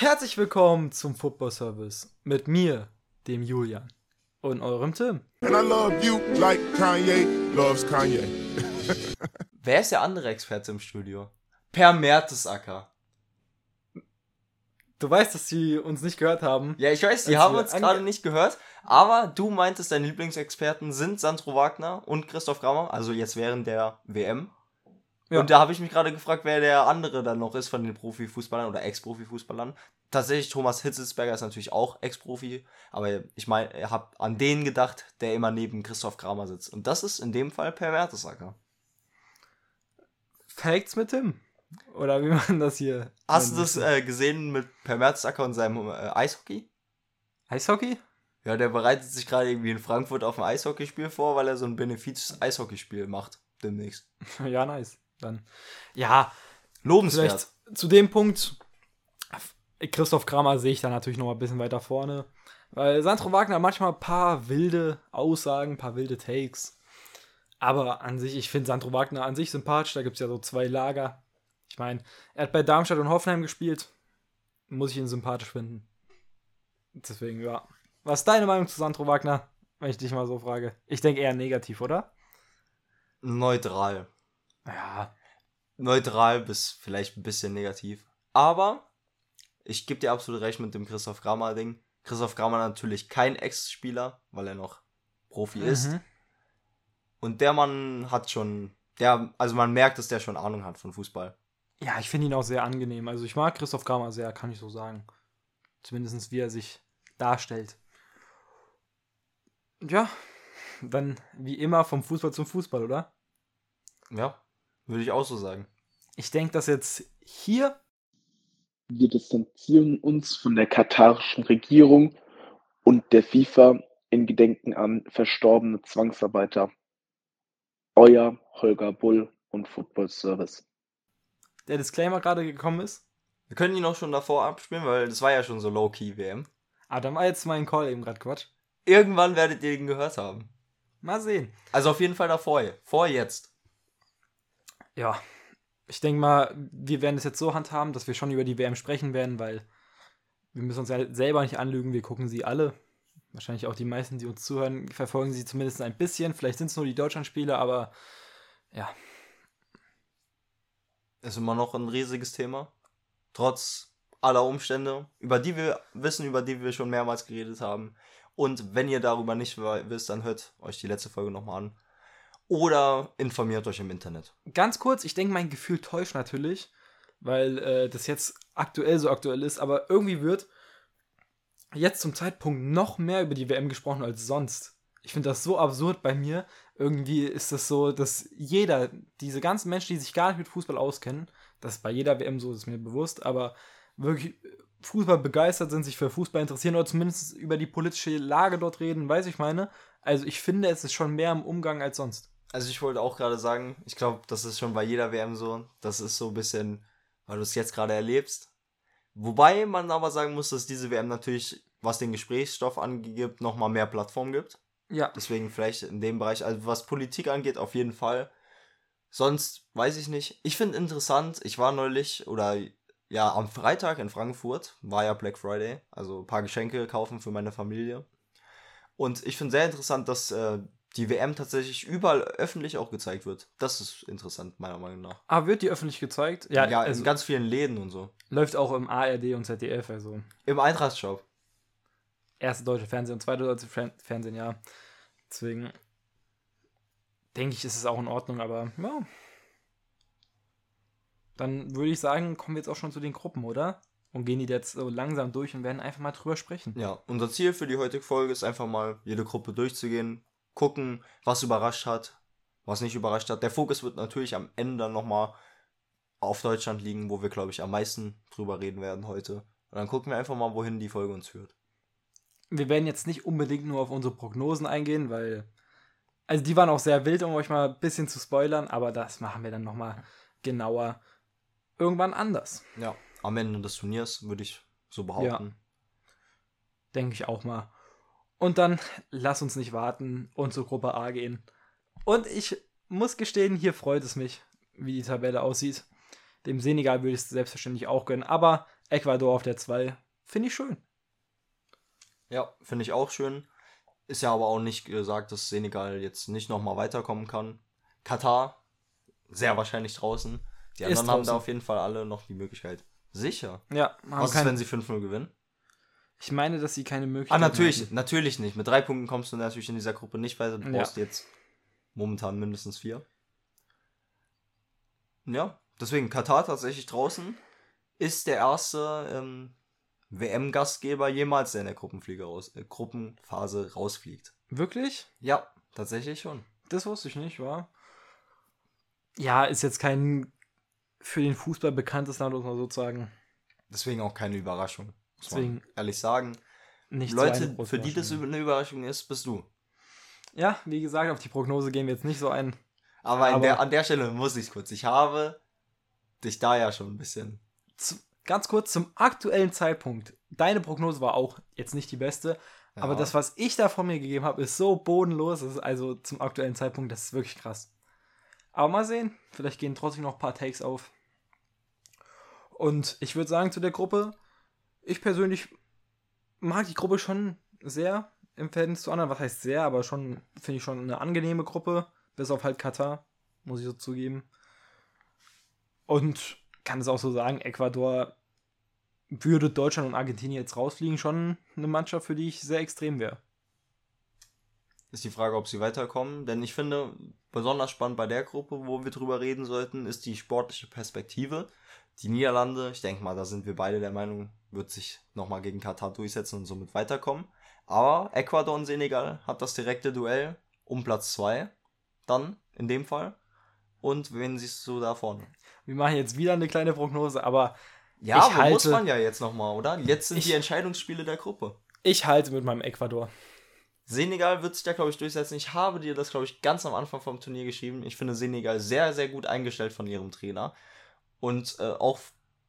Herzlich willkommen zum Football Service mit mir, dem Julian und eurem Tim. And I love you like Kanye loves Kanye. Wer ist der andere Experte im Studio? Per Mertesacker. Du weißt, dass sie uns nicht gehört haben. Ja, ich weiß, die haben uns gerade nicht gehört, aber du meintest, deine Lieblingsexperten sind Sandro Wagner und Christoph Grammer, also jetzt während der WM. Ja. Und da habe ich mich gerade gefragt, wer der andere dann noch ist von den Profifußballern oder Ex-Profifußballern. Tatsächlich, Thomas Hitzelsberger ist natürlich auch Ex-Profi, aber ich meine, ich habe an den gedacht, der immer neben Christoph Kramer sitzt. Und das ist in dem Fall Per Mertesacker. Facts mit Tim. Oder wie man das hier. Hast du das äh, gesehen mit Per Mertesacker und seinem äh, Eishockey? Eishockey? Ja, der bereitet sich gerade irgendwie in Frankfurt auf ein Eishockeyspiel vor, weil er so ein Benefiz-Eishockeyspiel macht. Demnächst. ja, nice. Dann. Ja, Lobenswert. vielleicht zu dem Punkt. Christoph Kramer sehe ich da natürlich noch mal ein bisschen weiter vorne. Weil Sandro Wagner hat manchmal ein paar wilde Aussagen, ein paar wilde Takes. Aber an sich, ich finde Sandro Wagner an sich sympathisch. Da gibt es ja so zwei Lager. Ich meine, er hat bei Darmstadt und Hoffenheim gespielt. Muss ich ihn sympathisch finden. Deswegen, ja. Was ist deine Meinung zu Sandro Wagner? Wenn ich dich mal so frage. Ich denke eher negativ, oder? Neutral. Ja. Neutral bis vielleicht ein bisschen negativ. Aber ich gebe dir absolut recht mit dem Christoph Kramer-Ding. Christoph Kramer natürlich kein Ex-Spieler, weil er noch Profi ist. Mhm. Und der Mann hat schon, der, also man merkt, dass der schon Ahnung hat von Fußball. Ja, ich finde ihn auch sehr angenehm. Also ich mag Christoph Kramer sehr, kann ich so sagen. Zumindest wie er sich darstellt. Ja, dann wie immer vom Fußball zum Fußball, oder? Ja, würde ich auch so sagen. Ich denke, dass jetzt hier, Wir distanzieren uns von der katarischen Regierung und der FIFA in Gedenken an verstorbene Zwangsarbeiter. Euer Holger Bull und Football Service. der Disclaimer gerade gekommen ist. Wir können ihn auch schon davor abspielen, weil das war ja schon so Low-Key-WM. Ah, dann war jetzt mein Call eben gerade Quatsch. Irgendwann werdet ihr ihn gehört haben. Mal sehen. Also auf jeden Fall davor. Vor jetzt. Ja, ich denke mal, wir werden es jetzt so handhaben, dass wir schon über die WM sprechen werden, weil wir müssen uns ja selber nicht anlügen, wir gucken sie alle. Wahrscheinlich auch die meisten, die uns zuhören, verfolgen sie zumindest ein bisschen. Vielleicht sind es nur die Deutschlandspiele, aber ja, Ist immer noch ein riesiges Thema. Trotz aller Umstände, über die wir wissen, über die wir schon mehrmals geredet haben. Und wenn ihr darüber nicht wisst, dann hört euch die letzte Folge nochmal an. Oder informiert euch im Internet. ganz kurz, ich denke, mein Gefühl täuscht natürlich, weil äh, das jetzt aktuell so aktuell ist, aber irgendwie wird jetzt zum Zeitpunkt noch mehr über die WM gesprochen als sonst. Ich finde das so absurd bei mir. Irgendwie ist das so, dass jeder, diese ganzen Menschen, die sich gar nicht mit Fußball auskennen, das ist bei jeder WM so, ist mir bewusst, aber wirklich Fußball begeistert sind, sich für Fußball interessieren oder zumindest über die politische Lage dort reden, weiß ich meine. Also ich finde, es ist schon mehr im Umgang als sonst. Also ich wollte auch gerade sagen, ich glaube, das ist schon bei jeder WM so. Das ist so ein bisschen, weil du es jetzt gerade erlebst. Wobei man aber sagen muss, dass diese WM natürlich, was den Gesprächsstoff angibt, nochmal mehr Plattform gibt. Ja, Deswegen vielleicht in dem Bereich, also was Politik angeht, auf jeden Fall. Sonst weiß ich nicht. Ich finde interessant, ich war neulich oder ja am Freitag in Frankfurt, war ja Black Friday, also ein paar Geschenke kaufen für meine Familie. Und ich finde sehr interessant, dass äh, die WM tatsächlich überall öffentlich auch gezeigt wird. Das ist interessant, meiner Meinung nach. Ah, wird die öffentlich gezeigt? Ja, ja also in ganz vielen Läden und so. läuft auch im ARD und ZDF, also Im Eintracht-Shop. erste deutsche Fernsehen und zweite deutsche Fer Fernsehen, ja. Deswegen denke ich, ist es auch in Ordnung, aber ja. Dann würde ich sagen, kommen wir jetzt auch schon zu den Gruppen, oder? Und gehen die jetzt so langsam durch und werden einfach mal drüber sprechen. Ja, unser Ziel für die heutige Folge ist einfach mal jede Gruppe durchzugehen, gucken, was überrascht hat, was nicht überrascht hat. Der Fokus wird natürlich am Ende dann nochmal auf Deutschland liegen, wo wir, glaube ich, am meisten drüber reden werden heute. Und dann gucken wir einfach mal, wohin die Folge uns führt. Wir werden jetzt nicht unbedingt nur auf unsere Prognosen eingehen, weil. Also die waren auch sehr wild, um euch mal ein bisschen zu spoilern, aber das machen wir dann nochmal genauer irgendwann anders. Ja, am Ende des Turniers würde ich so behaupten. Denke ich auch mal. Und dann lass uns nicht warten und zur Gruppe A gehen. Und ich muss gestehen, hier freut es mich, wie die Tabelle aussieht. Dem Senegal würde ich es selbstverständlich auch gönnen. Aber Ecuador auf der 2. Finde ich schön. Ja, finde ich auch schön. Ist ja aber auch nicht gesagt, dass Senegal jetzt nicht nochmal weiterkommen kann. Katar, sehr wahrscheinlich draußen. Die anderen haben da draußen. auf jeden Fall alle noch die Möglichkeit. Sicher. Ja, haben Was ist, wenn sie 5-0 gewinnen? Ich meine, dass sie keine Ah, Möglichkeit natürlich, hatten. natürlich nicht. Mit drei Punkten kommst du natürlich in dieser Gruppe nicht weiter. Du Ja. brauchst jetzt momentan mindestens vier. Ja, deswegen Katar tatsächlich draußen ist der erste ähm, WM-Gastgeber jemals, der in der Gruppenfliege raus, äh, Gruppenphase rausfliegt. Wirklich? Ja, tatsächlich schon. Das wusste ich nicht, war. Ja, ist jetzt kein für den Fußball bekanntes Land, muss man sozusagen. Deswegen auch keine Überraschung. Muss Deswegen ehrlich sagen. Nicht so Leute, große für die das eine Überraschung ist, bist du. Ja, wie gesagt, auf die Prognose gehen wir jetzt nicht so ein. Aber, Aber- der, an der Stelle muss ich kurz. Ich habe dich da ja schon ein bisschen. Zu, ganz kurz zum aktuellen Zeitpunkt. Deine Prognose war auch jetzt nicht die beste, aber Ja. das, was ich da von mir gegeben habe, ist so bodenlos. Ist also zum aktuellen Zeitpunkt, das ist wirklich krass. Aber mal sehen, vielleicht gehen trotzdem noch ein paar Takes auf. Und ich würde sagen zu der Gruppe, ich persönlich mag die Gruppe schon sehr im Verhältnis zu anderen. Was heißt sehr, aber schon, finde ich schon eine angenehme Gruppe. Bis auf halt Katar, muss ich so zugeben. Und kann es auch so sagen, Ecuador würde Deutschland und Argentinien jetzt rausfliegen, schon eine Mannschaft, für die ich sehr extrem wäre. Ist die Frage, ob sie weiterkommen. Denn ich finde, besonders spannend bei der Gruppe, wo wir drüber reden sollten, ist die sportliche Perspektive. Die Niederlande, ich denke mal, da sind wir beide der Meinung, wird sich nochmal gegen Katar durchsetzen und somit weiterkommen. Aber Ecuador und Senegal hat das direkte Duell um Platz 2. Dann, in dem Fall. Und wen siehst du da vorne? Wir machen jetzt wieder eine kleine Prognose, aber Ja, Ich aber muss halte- man ja jetzt nochmal, oder? Jetzt sind Ich- die Entscheidungsspiele der Gruppe. ich halte mit meinem Ecuador. Senegal wird sich da, glaube ich, durchsetzen. Ich habe dir das, glaube ich, ganz am Anfang vom Turnier geschrieben. Ich finde Senegal sehr, sehr gut eingestellt von ihrem Trainer. Und äh, auch,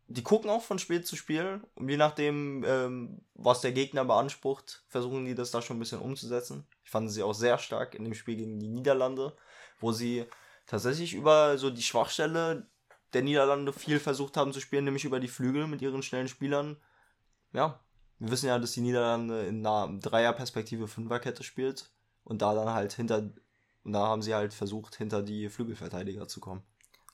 die gucken auch von Spiel zu Spiel. Und je nachdem, ähm, was der Gegner beansprucht, versuchen die das da schon ein bisschen umzusetzen. Ich fand sie auch sehr stark in dem Spiel gegen die Niederlande, wo sie tatsächlich über so die Schwachstelle der Niederlande viel versucht haben zu spielen, nämlich über die Flügel mit ihren schnellen Spielern. Ja, wir wissen ja, dass die Niederlande in einer Dreierperspektive Fünferkette spielt und da dann halt hinter, und da haben sie halt versucht, hinter die Flügelverteidiger zu kommen.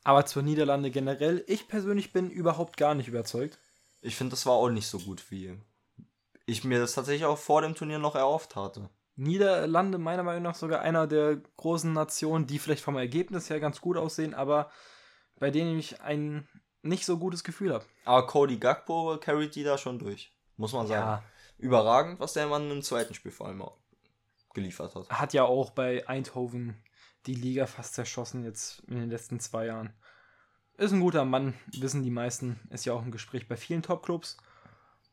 Aber zur Niederlande generell, ich persönlich bin überhaupt gar nicht überzeugt. Ich finde, das war auch nicht so gut, wie ich mir das tatsächlich auch vor dem Turnier noch erhofft hatte. Niederlande meiner Meinung nach sogar einer der großen Nationen, die vielleicht vom Ergebnis her ganz gut aussehen, aber bei denen ich ein nicht so gutes Gefühl habe. Aber Cody Gagbo carried die da schon durch, muss man sagen. Ja, Überragend, was der Mann im zweiten Spiel vor allem auch geliefert hat. hat ja auch bei Eindhoven die Liga fast zerschossen jetzt in den letzten zwei Jahren. Ist ein guter Mann, wissen die meisten. Ist ja auch im Gespräch bei vielen Top-Clubs.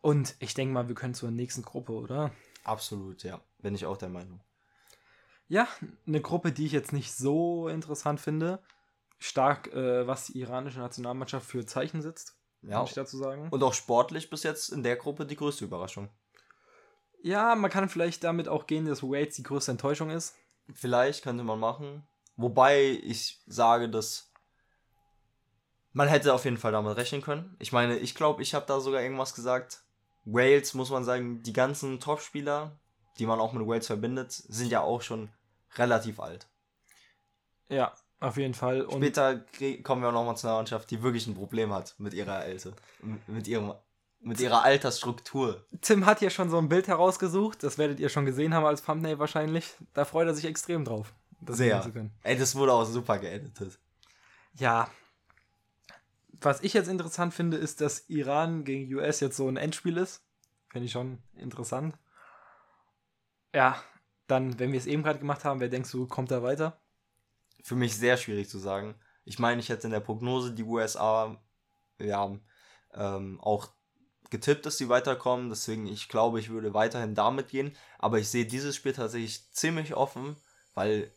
Und ich denke mal, wir können zur nächsten Gruppe, oder? Absolut, ja. Bin ich auch der Meinung. Ja, eine Gruppe, die ich jetzt nicht so interessant finde. Stark, äh, was die iranische Nationalmannschaft für Zeichen setzt, Ja. muss ich dazu sagen. Und auch sportlich bis jetzt in der Gruppe die größte Überraschung. Ja, man kann vielleicht damit auch gehen, dass Wales die größte Enttäuschung ist. Vielleicht könnte man machen. Wobei ich sage, dass man hätte auf jeden Fall damit rechnen können. Ich meine, ich glaube, ich habe da sogar irgendwas gesagt. Wales, muss man sagen, die ganzen Topspieler, die man auch mit Wales verbindet, sind ja auch schon relativ alt. Ja, auf jeden Fall. Und Später kommen wir auch nochmal zu einer Mannschaft, die wirklich ein Problem hat mit ihrer Älte. Mit, ihrem, mit ihrer Altersstruktur. Tim hat ja schon so ein Bild herausgesucht. Das werdet ihr schon gesehen haben als Thumbnail wahrscheinlich. Da freut er sich extrem drauf. das Sehr. sehen zu können. Ey, das wurde auch super geeditet. Ja. Was ich jetzt interessant finde, ist, dass Iran gegen US jetzt so ein Endspiel ist. Finde ich schon interessant. Ja, dann, wenn wir es eben gerade gemacht haben, wer denkst du, kommt da weiter? für mich sehr schwierig zu sagen. Ich meine, ich hätte in der Prognose die USA ja, ähm, auch getippt, dass sie weiterkommen. Deswegen, ich glaube, ich würde weiterhin damit gehen. Aber ich sehe dieses Spiel tatsächlich ziemlich offen, weil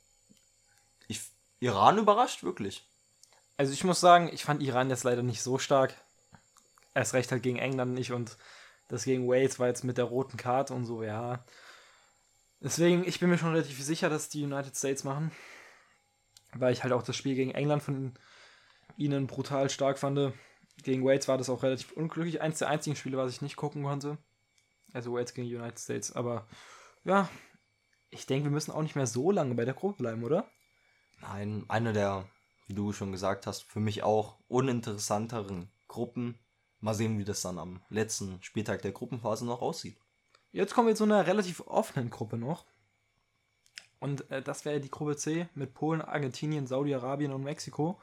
ich Iran überrascht wirklich. Also ich muss sagen, ich fand Iran jetzt leider nicht so stark. Erst recht halt gegen England nicht und das gegen Wales war jetzt mit der roten Karte und so, ja. Deswegen, ich bin mir schon relativ sicher, dass die United States machen. Weil ich halt auch das Spiel gegen England von ihnen brutal stark fand. Gegen Wales war das auch relativ unglücklich. Eins der einzigen Spiele, was ich nicht gucken konnte. Also Wales gegen United States. Aber ja, ich denke, wir müssen auch nicht mehr so lange bei der Gruppe bleiben, oder? Nein, eine der, wie du schon gesagt hast, für mich auch uninteressanteren Gruppen. Mal sehen, wie das dann am letzten Spieltag der Gruppenphase noch aussieht. Jetzt kommen wir zu einer relativ offenen Gruppe noch. Und äh, das wäre die Gruppe C mit Polen, Argentinien, Saudi-Arabien und Mexiko.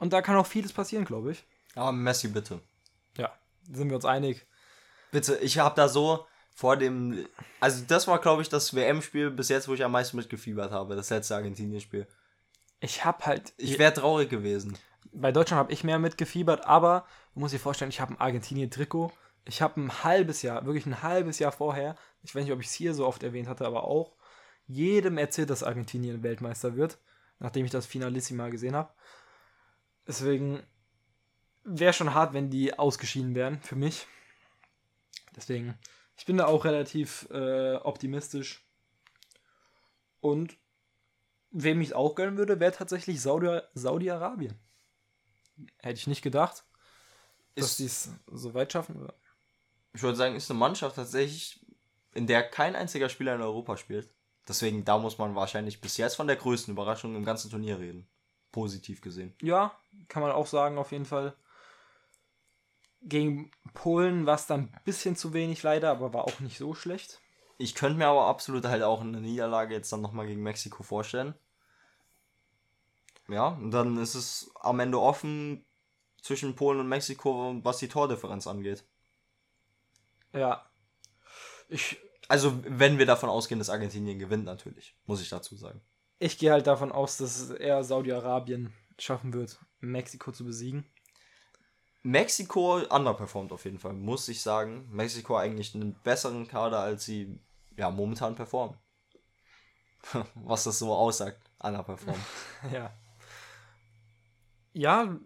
Und da kann auch vieles passieren, glaube ich. Aber Messi, bitte. Ja, sind wir uns einig. Bitte, ich habe da so vor dem. Also, das war, glaube ich, das WM-Spiel bis jetzt, wo ich am meisten mitgefiebert habe. Das letzte Argentinien-Spiel. Ich habe halt. Ich wäre traurig gewesen. Bei Deutschland habe ich mehr mitgefiebert, aber du musst dir vorstellen, ich habe ein Argentinien-Trikot. Ich habe ein halbes Jahr, wirklich ein halbes Jahr vorher, ich weiß nicht, ob ich es hier so oft erwähnt hatte, aber auch jedem erzählt, dass Argentinien Weltmeister wird, nachdem ich das Finalissima gesehen habe. Deswegen wäre schon hart, wenn die ausgeschieden wären für mich. Deswegen, ich bin da auch relativ äh, optimistisch. Und wem ich auch gönnen würde, wäre tatsächlich Saudi- Saudi-Arabien. Hätte ich nicht gedacht, dass die es so weit schaffen. Oder? Ich würde sagen, ist eine Mannschaft tatsächlich, in der kein einziger Spieler in Europa spielt. Deswegen, da muss man wahrscheinlich bis jetzt von der größten Überraschung im ganzen Turnier reden. Positiv gesehen. Ja, kann man auch sagen, auf jeden Fall. Gegen Polen war es dann ein bisschen zu wenig leider, aber war auch nicht so schlecht. Ich könnte mir aber absolut halt auch eine Niederlage jetzt dann nochmal gegen Mexiko vorstellen. Ja, und dann ist es am Ende offen zwischen Polen und Mexiko, was die Tordifferenz angeht. Ja. Ich, Also, wenn wir davon ausgehen, dass Argentinien gewinnt, natürlich, muss ich dazu sagen. Ich gehe halt davon aus, dass es eher Saudi-Arabien schaffen wird, Mexiko zu besiegen. Mexiko underperformt auf jeden Fall, muss ich sagen. Mexiko eigentlich einen besseren Kader, als sie ja momentan performen. Was das so aussagt, underperformt. Ja. Ja,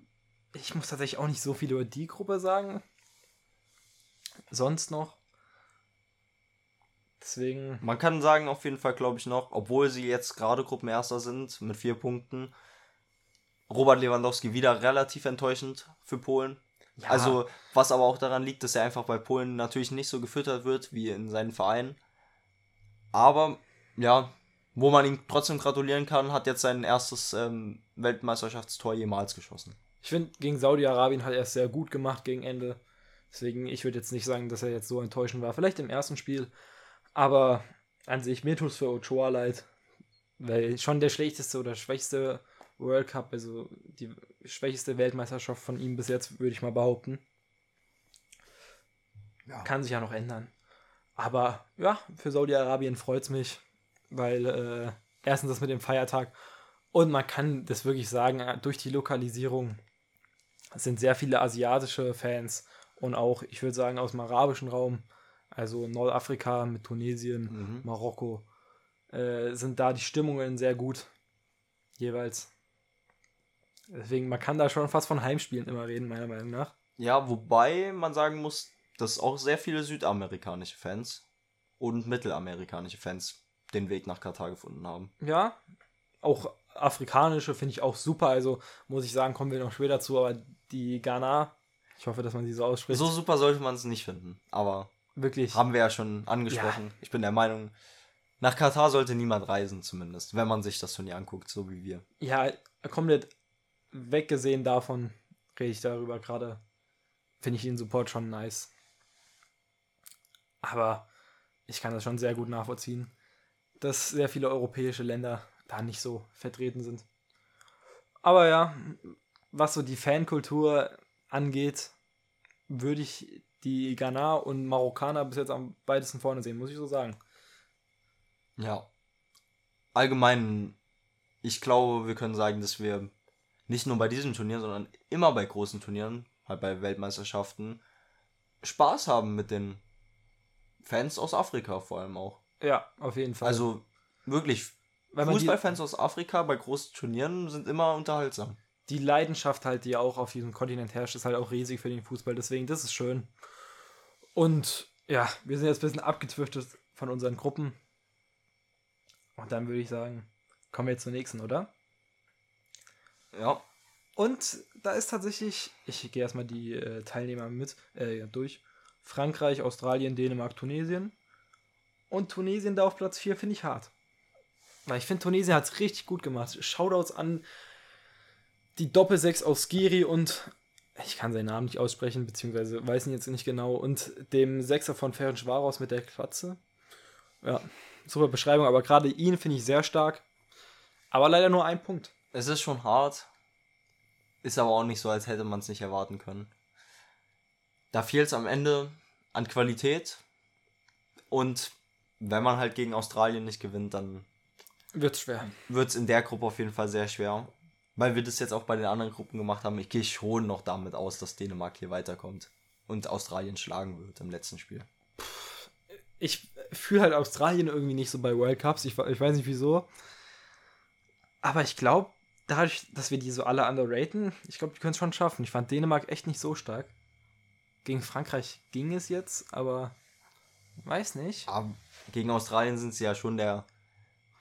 ich muss tatsächlich auch nicht so viel über die Gruppe sagen. Sonst noch. Deswegen, Man kann sagen, auf jeden Fall, glaube ich, noch, obwohl sie jetzt gerade Gruppenerster sind mit vier Punkten, Robert Lewandowski wieder relativ enttäuschend für Polen. Ja. Also, was aber auch daran liegt, dass er einfach bei Polen natürlich nicht so gefüttert wird wie in seinen Vereinen. Aber, ja, wo man ihm trotzdem gratulieren kann, hat jetzt sein erstes ähm, Weltmeisterschaftstor jemals geschossen. ich finde, gegen Saudi-Arabien hat er es sehr gut gemacht gegen Ende. Deswegen, ich würde jetzt nicht sagen, dass er jetzt so enttäuschend war. Vielleicht im ersten Spiel. Aber an sich, mir tut es für Ochoa leid. Weil schon der schlechteste oder schwächste World Cup, also die schwächste Weltmeisterschaft von ihm bis jetzt, würde ich mal behaupten. Kann sich ja noch ändern. Aber ja, für Saudi-Arabien freut es mich, weil äh, erstens das mit dem Feiertag und man kann das wirklich sagen, äh, durch die Lokalisierung sind sehr viele asiatische Fans und auch, ich würde sagen, aus dem arabischen Raum, also Nordafrika mit Tunesien, Mhm. Marokko, äh, sind da die Stimmungen sehr gut. Jeweils. Deswegen, man kann da schon fast von Heimspielen immer reden, meiner Meinung nach. Ja, wobei man sagen muss, dass auch sehr viele südamerikanische Fans und mittelamerikanische Fans den Weg nach Katar gefunden haben. Ja, auch afrikanische finde ich auch super. Also muss ich sagen, kommen wir noch später zu, aber die Ghana, ich hoffe, dass man sie so ausspricht, So super sollte man es nicht finden, aber wirklich. haben wir ja schon angesprochen. Ich bin der Meinung, nach Katar sollte niemand reisen, zumindest, wenn man sich das Turnier anguckt, so wie wir. Ja, komplett weggesehen davon rede ich darüber gerade. Finde ich den Support schon nice. Aber ich kann das schon sehr gut nachvollziehen, dass sehr viele europäische Länder da nicht so vertreten sind. Aber ja, was so die Fankultur angeht, würde ich die Ghana und Marokkaner bis jetzt am weitesten vorne sehen, muss ich so sagen. Ja. Allgemein, ich glaube, wir können sagen, dass wir nicht nur bei diesem Turnier, sondern immer bei großen Turnieren, halt bei Weltmeisterschaften, Spaß haben mit den Fans aus Afrika vor allem auch. Ja, auf jeden Fall. Also wirklich, Fußballfans aus Afrika bei großen Turnieren sind immer unterhaltsam. die Leidenschaft halt, die auch auf diesem Kontinent herrscht, ist halt auch riesig für den Fußball. Deswegen, das ist schön. Und ja, wir sind jetzt ein bisschen abgedriftet von unseren Gruppen. Und dann würde ich sagen, kommen wir jetzt zur nächsten, oder? Ja. Und da ist tatsächlich, ich gehe erstmal die äh, Teilnehmer mit äh, durch. Frankreich, Australien, Dänemark, Tunesien. Und Tunesien da auf Platz 4 finde ich hart. Weil ich finde, Tunesien hat es richtig gut gemacht. Shoutouts an die Doppelsechs aus Giri und ich kann seinen Namen nicht aussprechen, beziehungsweise weiß ihn jetzt nicht genau. Und dem Sechser von Ferenc Schwaros mit der Klatze. Ja, super Beschreibung, aber gerade ihn finde ich sehr stark. Aber leider nur ein Punkt. Es ist schon hart. Ist aber auch nicht so, als hätte man es nicht erwarten können. Da fehlt es am Ende an Qualität. Und wenn man halt gegen Australien nicht gewinnt, dann Wird schwer. wird es in der Gruppe auf jeden Fall sehr schwer. Weil wir das jetzt auch bei den anderen Gruppen gemacht haben. Ich gehe schon noch damit aus, dass Dänemark hier weiterkommt. Und Australien schlagen wird im letzten Spiel. Ich fühle halt Australien irgendwie nicht so bei World Cups. Ich, ich weiß nicht wieso. Aber ich glaube, dadurch, dass wir die so alle underraten, ich glaube, die können es schon schaffen. Ich fand Dänemark echt nicht so stark. Gegen Frankreich ging es jetzt, aber weiß nicht. Aber gegen Australien sind sie ja schon der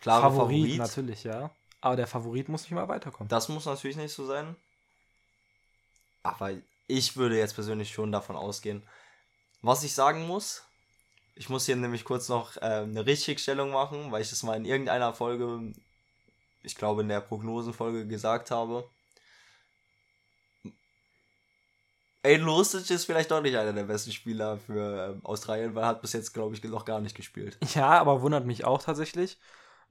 klare Favorit, Favorit. natürlich, ja. Aber der Favorit muss nicht mal weiterkommen. Das muss natürlich nicht so sein. Aber ich würde jetzt persönlich schon davon ausgehen. Was ich sagen muss, ich muss hier nämlich kurz noch äh, eine Richtigstellung machen, weil ich das mal in irgendeiner Folge, ich glaube in der Prognosenfolge gesagt habe. Aiden Lustig ist vielleicht doch nicht einer der besten Spieler für ähm, Australien, weil er hat bis jetzt, glaube ich, noch gar nicht gespielt. Ja, aber wundert mich auch tatsächlich.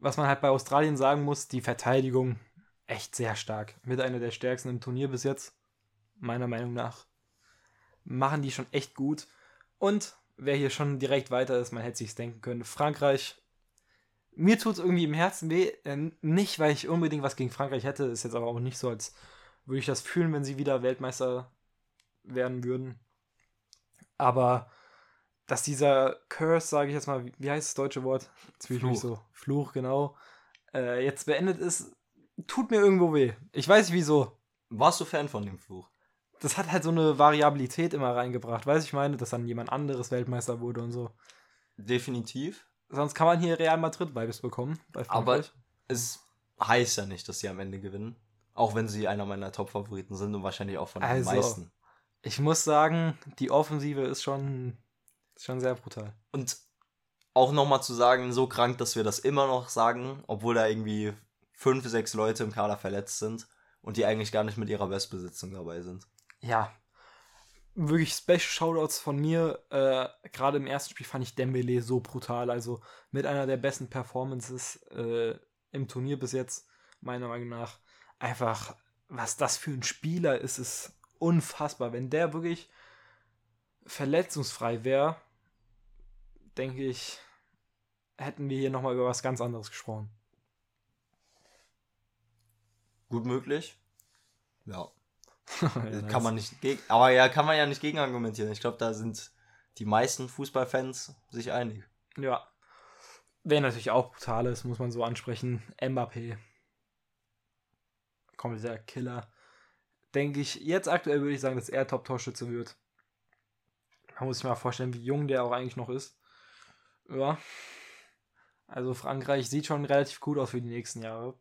Was man halt bei Australien sagen muss, die Verteidigung echt sehr stark. Mit einer der stärksten im Turnier bis jetzt. Meiner Meinung nach. Machen die schon echt gut. Und wer hier schon direkt weiter ist, man hätte sich's denken können. Frankreich. Mir tut's irgendwie im Herzen weh. Äh, nicht, weil ich unbedingt was gegen Frankreich hätte. Ist jetzt aber auch nicht so, als würde ich das fühlen, wenn sie wieder Weltmeister werden würden. Aber dass dieser Curse, sage ich jetzt mal, wie- heißt das deutsche Wort? Jetzt fühle ich mich Fluch. so. Fluch, genau. Äh, jetzt beendet ist, tut mir irgendwo weh. Ich weiß nicht wieso. Warst du Fan von dem Fluch? Das hat halt so eine Variabilität immer reingebracht. Weiß ich meine, dass dann jemand anderes Weltmeister wurde und so. Definitiv. Sonst kann man hier Real Madrid-Vibes bekommen. Bei Aber es heißt ja nicht, dass sie am Ende gewinnen. Auch wenn sie einer meiner Top-Favoriten sind und wahrscheinlich auch von Also. den meisten. ich muss sagen, die Offensive ist schon, ist schon sehr brutal. Und auch nochmal zu sagen, so krank, dass wir das immer noch sagen, obwohl da irgendwie fünf, sechs Leute im Kader verletzt sind und die eigentlich gar nicht mit ihrer Bestbesitzung dabei sind. ja, wirklich Special Shoutouts von mir. Äh, Gerade im ersten Spiel fand ich Dembele so brutal. Also mit einer der besten Performances äh, im Turnier bis jetzt, meiner Meinung nach. Einfach, was das für ein Spieler ist, ist unfassbar. Wenn der wirklich verletzungsfrei wäre, denke ich, hätten wir hier nochmal über was ganz anderes gesprochen. Gut möglich. Ja. Ja, kann man nicht gegen, aber ja, kann man ja nicht gegen argumentieren. Ich glaube, da sind die meisten Fußballfans sich einig. Ja. Wer natürlich auch brutal ist, muss man so ansprechen. Mbappé. Kompletter Killer. Denke ich, jetzt aktuell würde ich sagen, dass er Top-Torschütze wird. Man muss sich mal vorstellen, wie jung der auch eigentlich noch ist. Ja. Also Frankreich sieht schon relativ gut aus für die nächsten Jahre.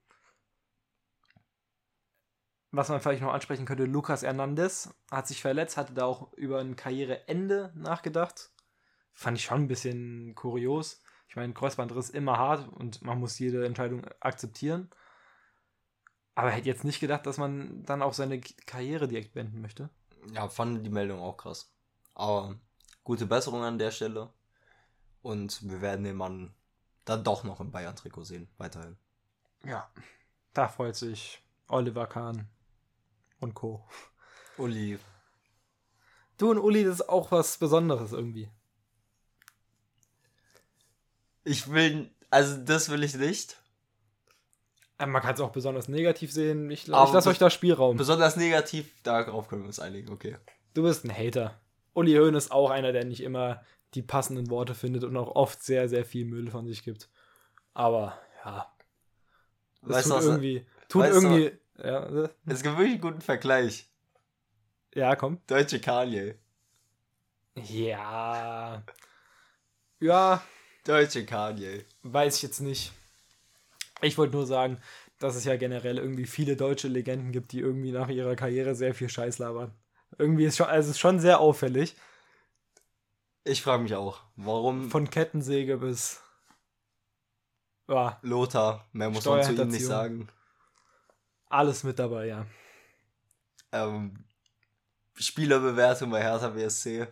Was man vielleicht noch ansprechen könnte, Lucas Hernandez hat sich verletzt, hatte da auch über ein Karriereende nachgedacht. Fand ich schon ein bisschen kurios. Ich meine, Kreuzbandriss immer hart und man muss jede Entscheidung akzeptieren. Aber hätte jetzt nicht gedacht, dass man dann auch seine Karriere direkt beenden möchte. Ja, fand die Meldung auch krass. Aber gute Besserung an der Stelle. Und wir werden den Mann dann doch noch im Bayern-Trikot sehen, weiterhin. Ja. Da freut sich Oliver Kahn und Co. Uli, Du und Uli, das ist auch was Besonderes irgendwie. ich will, also das will ich nicht. Äh, Man kann es auch besonders negativ sehen. Ich, ich lasse euch da Spielraum. Besonders negativ, darauf können wir uns einigen, okay. Du bist ein Hater. Uli Hoen ist auch einer, der nicht immer die passenden Worte findet und auch oft sehr, sehr viel Müll von sich gibt. Aber ja. Das Weißt tut du, was- irgendwie. Tut weißt du- irgendwie. Ja, Es gibt wirklich einen guten Vergleich. ja, komm. Deutsche Kanye. Ja. Ja, Deutsche Kanye. weiß ich jetzt nicht. Ich wollte nur sagen, dass es ja generell irgendwie viele deutsche Legenden gibt, die irgendwie nach ihrer Karriere sehr viel Scheiß labern. Irgendwie ist schon, also es ist schon sehr auffällig. Ich frage mich auch, warum Von Kettensäge bis. Ja, Lothar, mehr muss man zu ihm nicht sagen. alles mit dabei, ja. Ähm, Spielerbewertung bei Hertha BSC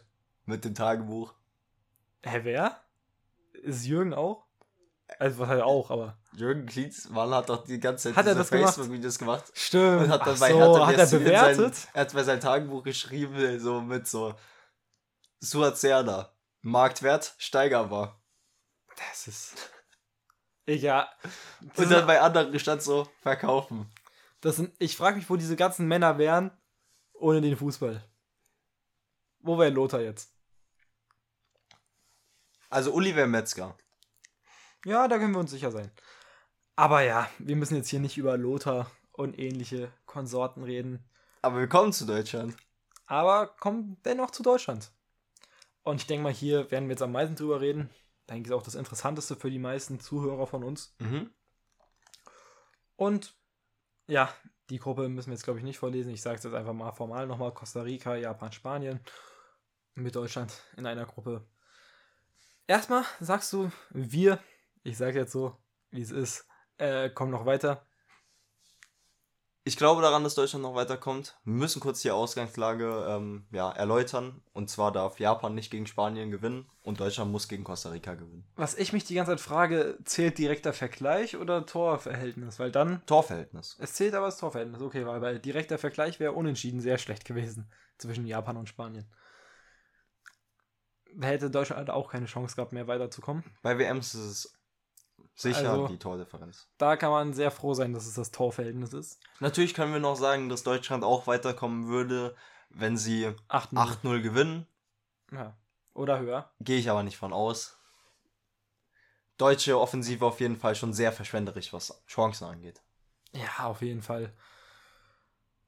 mit dem Tagebuch. Hä, wer? Ist Jürgen auch? Also, was halt auch, aber. Jürgen Klinsmann hat doch die ganze Zeit Hat er diese das gemacht? Facebook-Videos gemacht. Stimmt. Und hat dann Ach bei so, hat er BSC in bewertet? Sein, er hat bei seinem Tagebuch geschrieben, so mit so Suat Serda. Marktwert steigerbar. Das ist. Ja. Und dann bei anderen stand so verkaufen. das sind, ich frage mich, wo diese ganzen Männer wären ohne den Fußball. Wo wäre Lothar jetzt? Also Oliver Metzger. Ja, da können wir uns sicher sein. Aber ja, wir müssen jetzt hier nicht über Lothar und ähnliche Konsorten reden. Aber wir kommen zu Deutschland. Aber kommen dennoch zu Deutschland. Und ich denke mal, hier werden wir jetzt am meisten drüber reden. Denke ich, ist auch das Interessanteste für die meisten Zuhörer von uns. Mhm. Und ja, die Gruppe müssen wir jetzt, glaube ich, nicht vorlesen. Ich sage es jetzt einfach mal formal nochmal. Costa Rica, Japan, Spanien. Mit Deutschland in einer Gruppe. Erstmal sagst du, wir, ich sage jetzt so, wie es ist, äh, kommen noch weiter. Ich glaube daran, dass Deutschland noch weiterkommt. Wir müssen kurz die Ausgangslage ähm, ja, erläutern. Und zwar darf Japan nicht gegen Spanien gewinnen und Deutschland muss gegen Costa Rica gewinnen. Was ich mich die ganze Zeit frage, zählt direkter Vergleich oder Torverhältnis? Weil dann, Torverhältnis. es zählt aber das Torverhältnis. Okay, weil, weil direkter Vergleich wäre unentschieden sehr schlecht gewesen zwischen Japan und Spanien. Hätte Deutschland auch keine Chance gehabt, mehr weiterzukommen. Bei WMs ist es sicher Also- die Tordifferenz. Da kann man sehr froh sein, dass es das Torverhältnis ist. Natürlich können wir noch sagen, dass Deutschland auch weiterkommen würde, wenn sie 8 8-0 gewinnen. Ja. Oder höher. Gehe ich aber nicht von aus. Deutsche Offensive auf jeden Fall schon sehr verschwenderisch, was Chancen angeht. Ja, auf jeden Fall.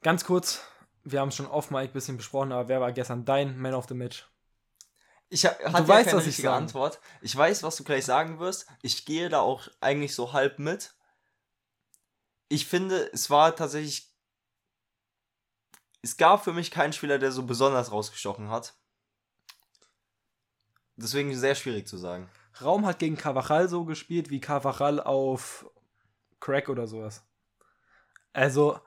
Ganz kurz, wir haben es schon off Mike ein bisschen besprochen, aber wer war gestern dein Man of the Match? Ich ha- hatte ja weißt, keine was ich richtige sage. Antwort. Ich weiß, was du gleich sagen wirst. Ich gehe da auch eigentlich so halb mit. Ich finde, es war tatsächlich. Es gab für mich keinen Spieler, der so besonders rausgestochen hat. Deswegen sehr schwierig zu sagen. Raum hat gegen Carvajal so gespielt wie Carvajal auf Crack oder sowas. Also,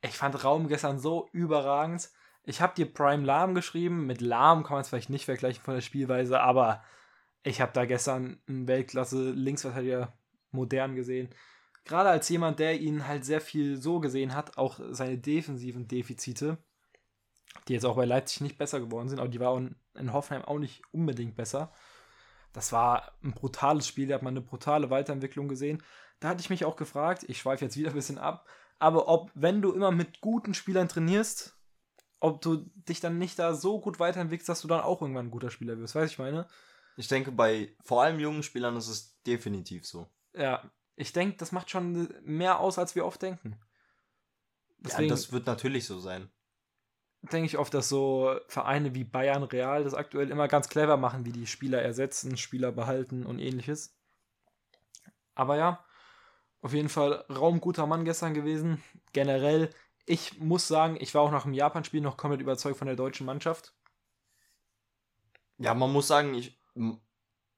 ich fand Raum gestern so überragend. Ich habe dir Prime Lahm geschrieben. Mit Lahm kann man es vielleicht nicht vergleichen von der Spielweise, aber ich habe da gestern einen Weltklasse Linksverteidiger modern gesehen. Gerade als jemand, der ihn halt sehr viel so gesehen hat, auch seine defensiven Defizite, die jetzt auch bei Leipzig nicht besser geworden sind, aber die waren in Hoffenheim auch nicht unbedingt besser. Das war ein brutales Spiel, da hat man eine brutale Weiterentwicklung gesehen. Da hatte ich mich auch gefragt, ich schweife jetzt wieder ein bisschen ab, aber ob, wenn du immer mit guten Spielern trainierst, ob du dich dann nicht da so gut weiterentwickelst, dass du dann auch irgendwann ein guter Spieler wirst. Weißt du, ich meine? Ich denke, bei vor allem jungen Spielern ist es definitiv so. Ja, ich denke, das macht schon mehr aus, als wir oft denken. Deswegen ja, das wird natürlich so sein. denke ich oft, dass so Vereine wie Bayern Real das aktuell immer ganz clever machen, wie die Spieler ersetzen, Spieler behalten und ähnliches. Aber ja, auf jeden Fall raumguter Mann gestern gewesen. Generell, ich muss sagen, ich war auch nach dem Japan-Spiel noch komplett überzeugt von der deutschen Mannschaft. Ja, man muss sagen, ich,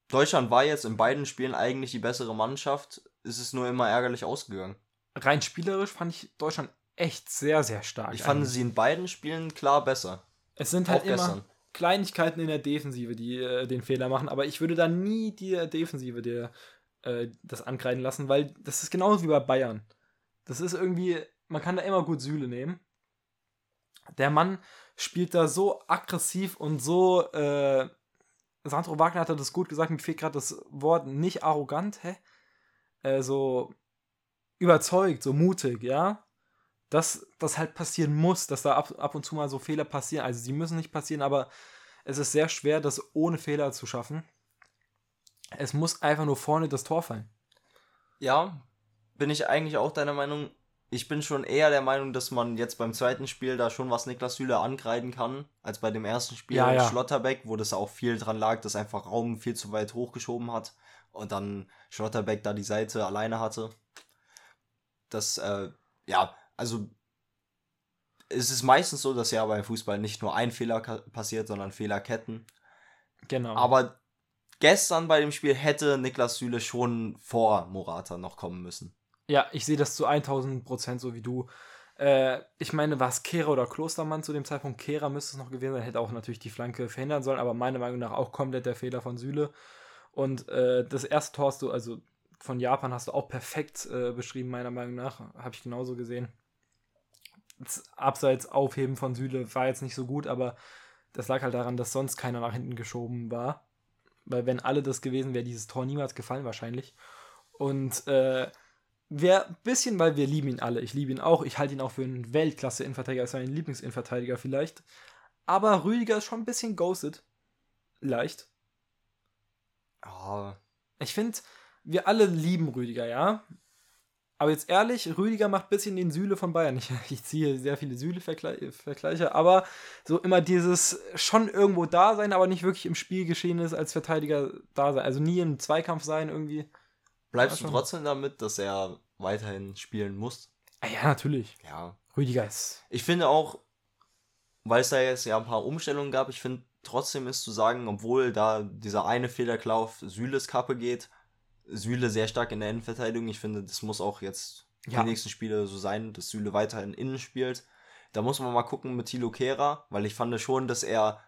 Deutschland war jetzt in beiden Spielen eigentlich die bessere Mannschaft. Es ist nur immer ärgerlich ausgegangen. Rein spielerisch fand ich Deutschland echt sehr, sehr stark. Ich fand sie in beiden Spielen klar besser. Es sind halt auch immer gestern. Kleinigkeiten in der Defensive, die äh, den Fehler machen, aber ich würde da nie die Defensive der, äh, das ankreiden lassen, weil das ist genauso wie bei Bayern. Das ist irgendwie, man kann da immer gut Sühle nehmen. Der Mann spielt da so aggressiv und so, äh, Sandro Wagner hat das gut gesagt, mir fehlt gerade das Wort nicht arrogant, hä? Äh, so überzeugt, so mutig, ja? dass das halt passieren muss, dass da ab, ab und zu mal so Fehler passieren. Also sie müssen nicht passieren, aber es ist sehr schwer, das ohne Fehler zu schaffen. Es muss einfach nur vorne das Tor fallen. Ja, bin ich eigentlich auch deiner Meinung. Ich bin schon eher der Meinung, dass man jetzt beim zweiten Spiel da schon was Niklas Süle ankreiden kann, als bei dem ersten Spiel Ja, ja. Schlotterbeck, wo das auch viel dran lag, dass einfach Raum viel zu weit hochgeschoben hat und dann Schlotterbeck da die Seite alleine hatte. dass, äh, ja, also es ist meistens so, dass ja beim Fußball nicht nur ein Fehler passiert, sondern Fehlerketten. Genau. Aber gestern bei dem Spiel hätte Niklas Süle schon vor Morata noch kommen müssen. Ja, ich sehe das zu 1000 Prozent so wie du. Äh, ich meine, war es Kehrer oder Klostermann zu dem Zeitpunkt? Kehrer müsste es noch gewesen sein, hätte auch natürlich die Flanke verhindern sollen, aber meiner Meinung nach auch komplett der Fehler von Süle. Und äh, das erste Tor hast du, also von Japan hast du auch perfekt äh, beschrieben, meiner Meinung nach. Habe ich genauso gesehen. Das Abseits Aufheben von Süle war jetzt nicht so gut, aber das lag halt daran, dass sonst keiner nach hinten geschoben war. Weil wenn alle das gewesen wäre, dieses Tor niemals gefallen wahrscheinlich. Und äh, Wäre ein bisschen, weil wir lieben ihn alle. Ich liebe ihn auch. Ich halte ihn auch für einen Weltklasse-Innenverteidiger, ist mein Lieblings-Innenverteidiger vielleicht. Aber Rüdiger ist schon ein bisschen ghosted. Leicht. Ja, Ich finde, wir alle lieben Rüdiger, ja. Aber jetzt ehrlich, Rüdiger macht ein bisschen den Sühle von Bayern. Ich, ich ziehe sehr viele Sühle-Vergleiche, aber so immer dieses schon irgendwo da sein, aber nicht wirklich im Spiel geschehen ist, als Verteidiger da sein. Also nie im Zweikampf sein irgendwie. Bleibst Ja, du trotzdem damit, dass er weiterhin spielen muss? Ah, ja, natürlich. Ja. Rüdiger ist. Ich finde auch, weil es da jetzt ja ein paar Umstellungen gab, ich finde trotzdem ist zu sagen, obwohl da dieser eine Fehlerklau auf Süles Kappe geht, Süle sehr stark in der Innenverteidigung. Ich finde, das muss auch jetzt Ja. die nächsten Spiele so sein, dass Süle weiterhin innen spielt. Da muss man mal gucken mit Thilo Kehrer, weil ich fand schon, dass er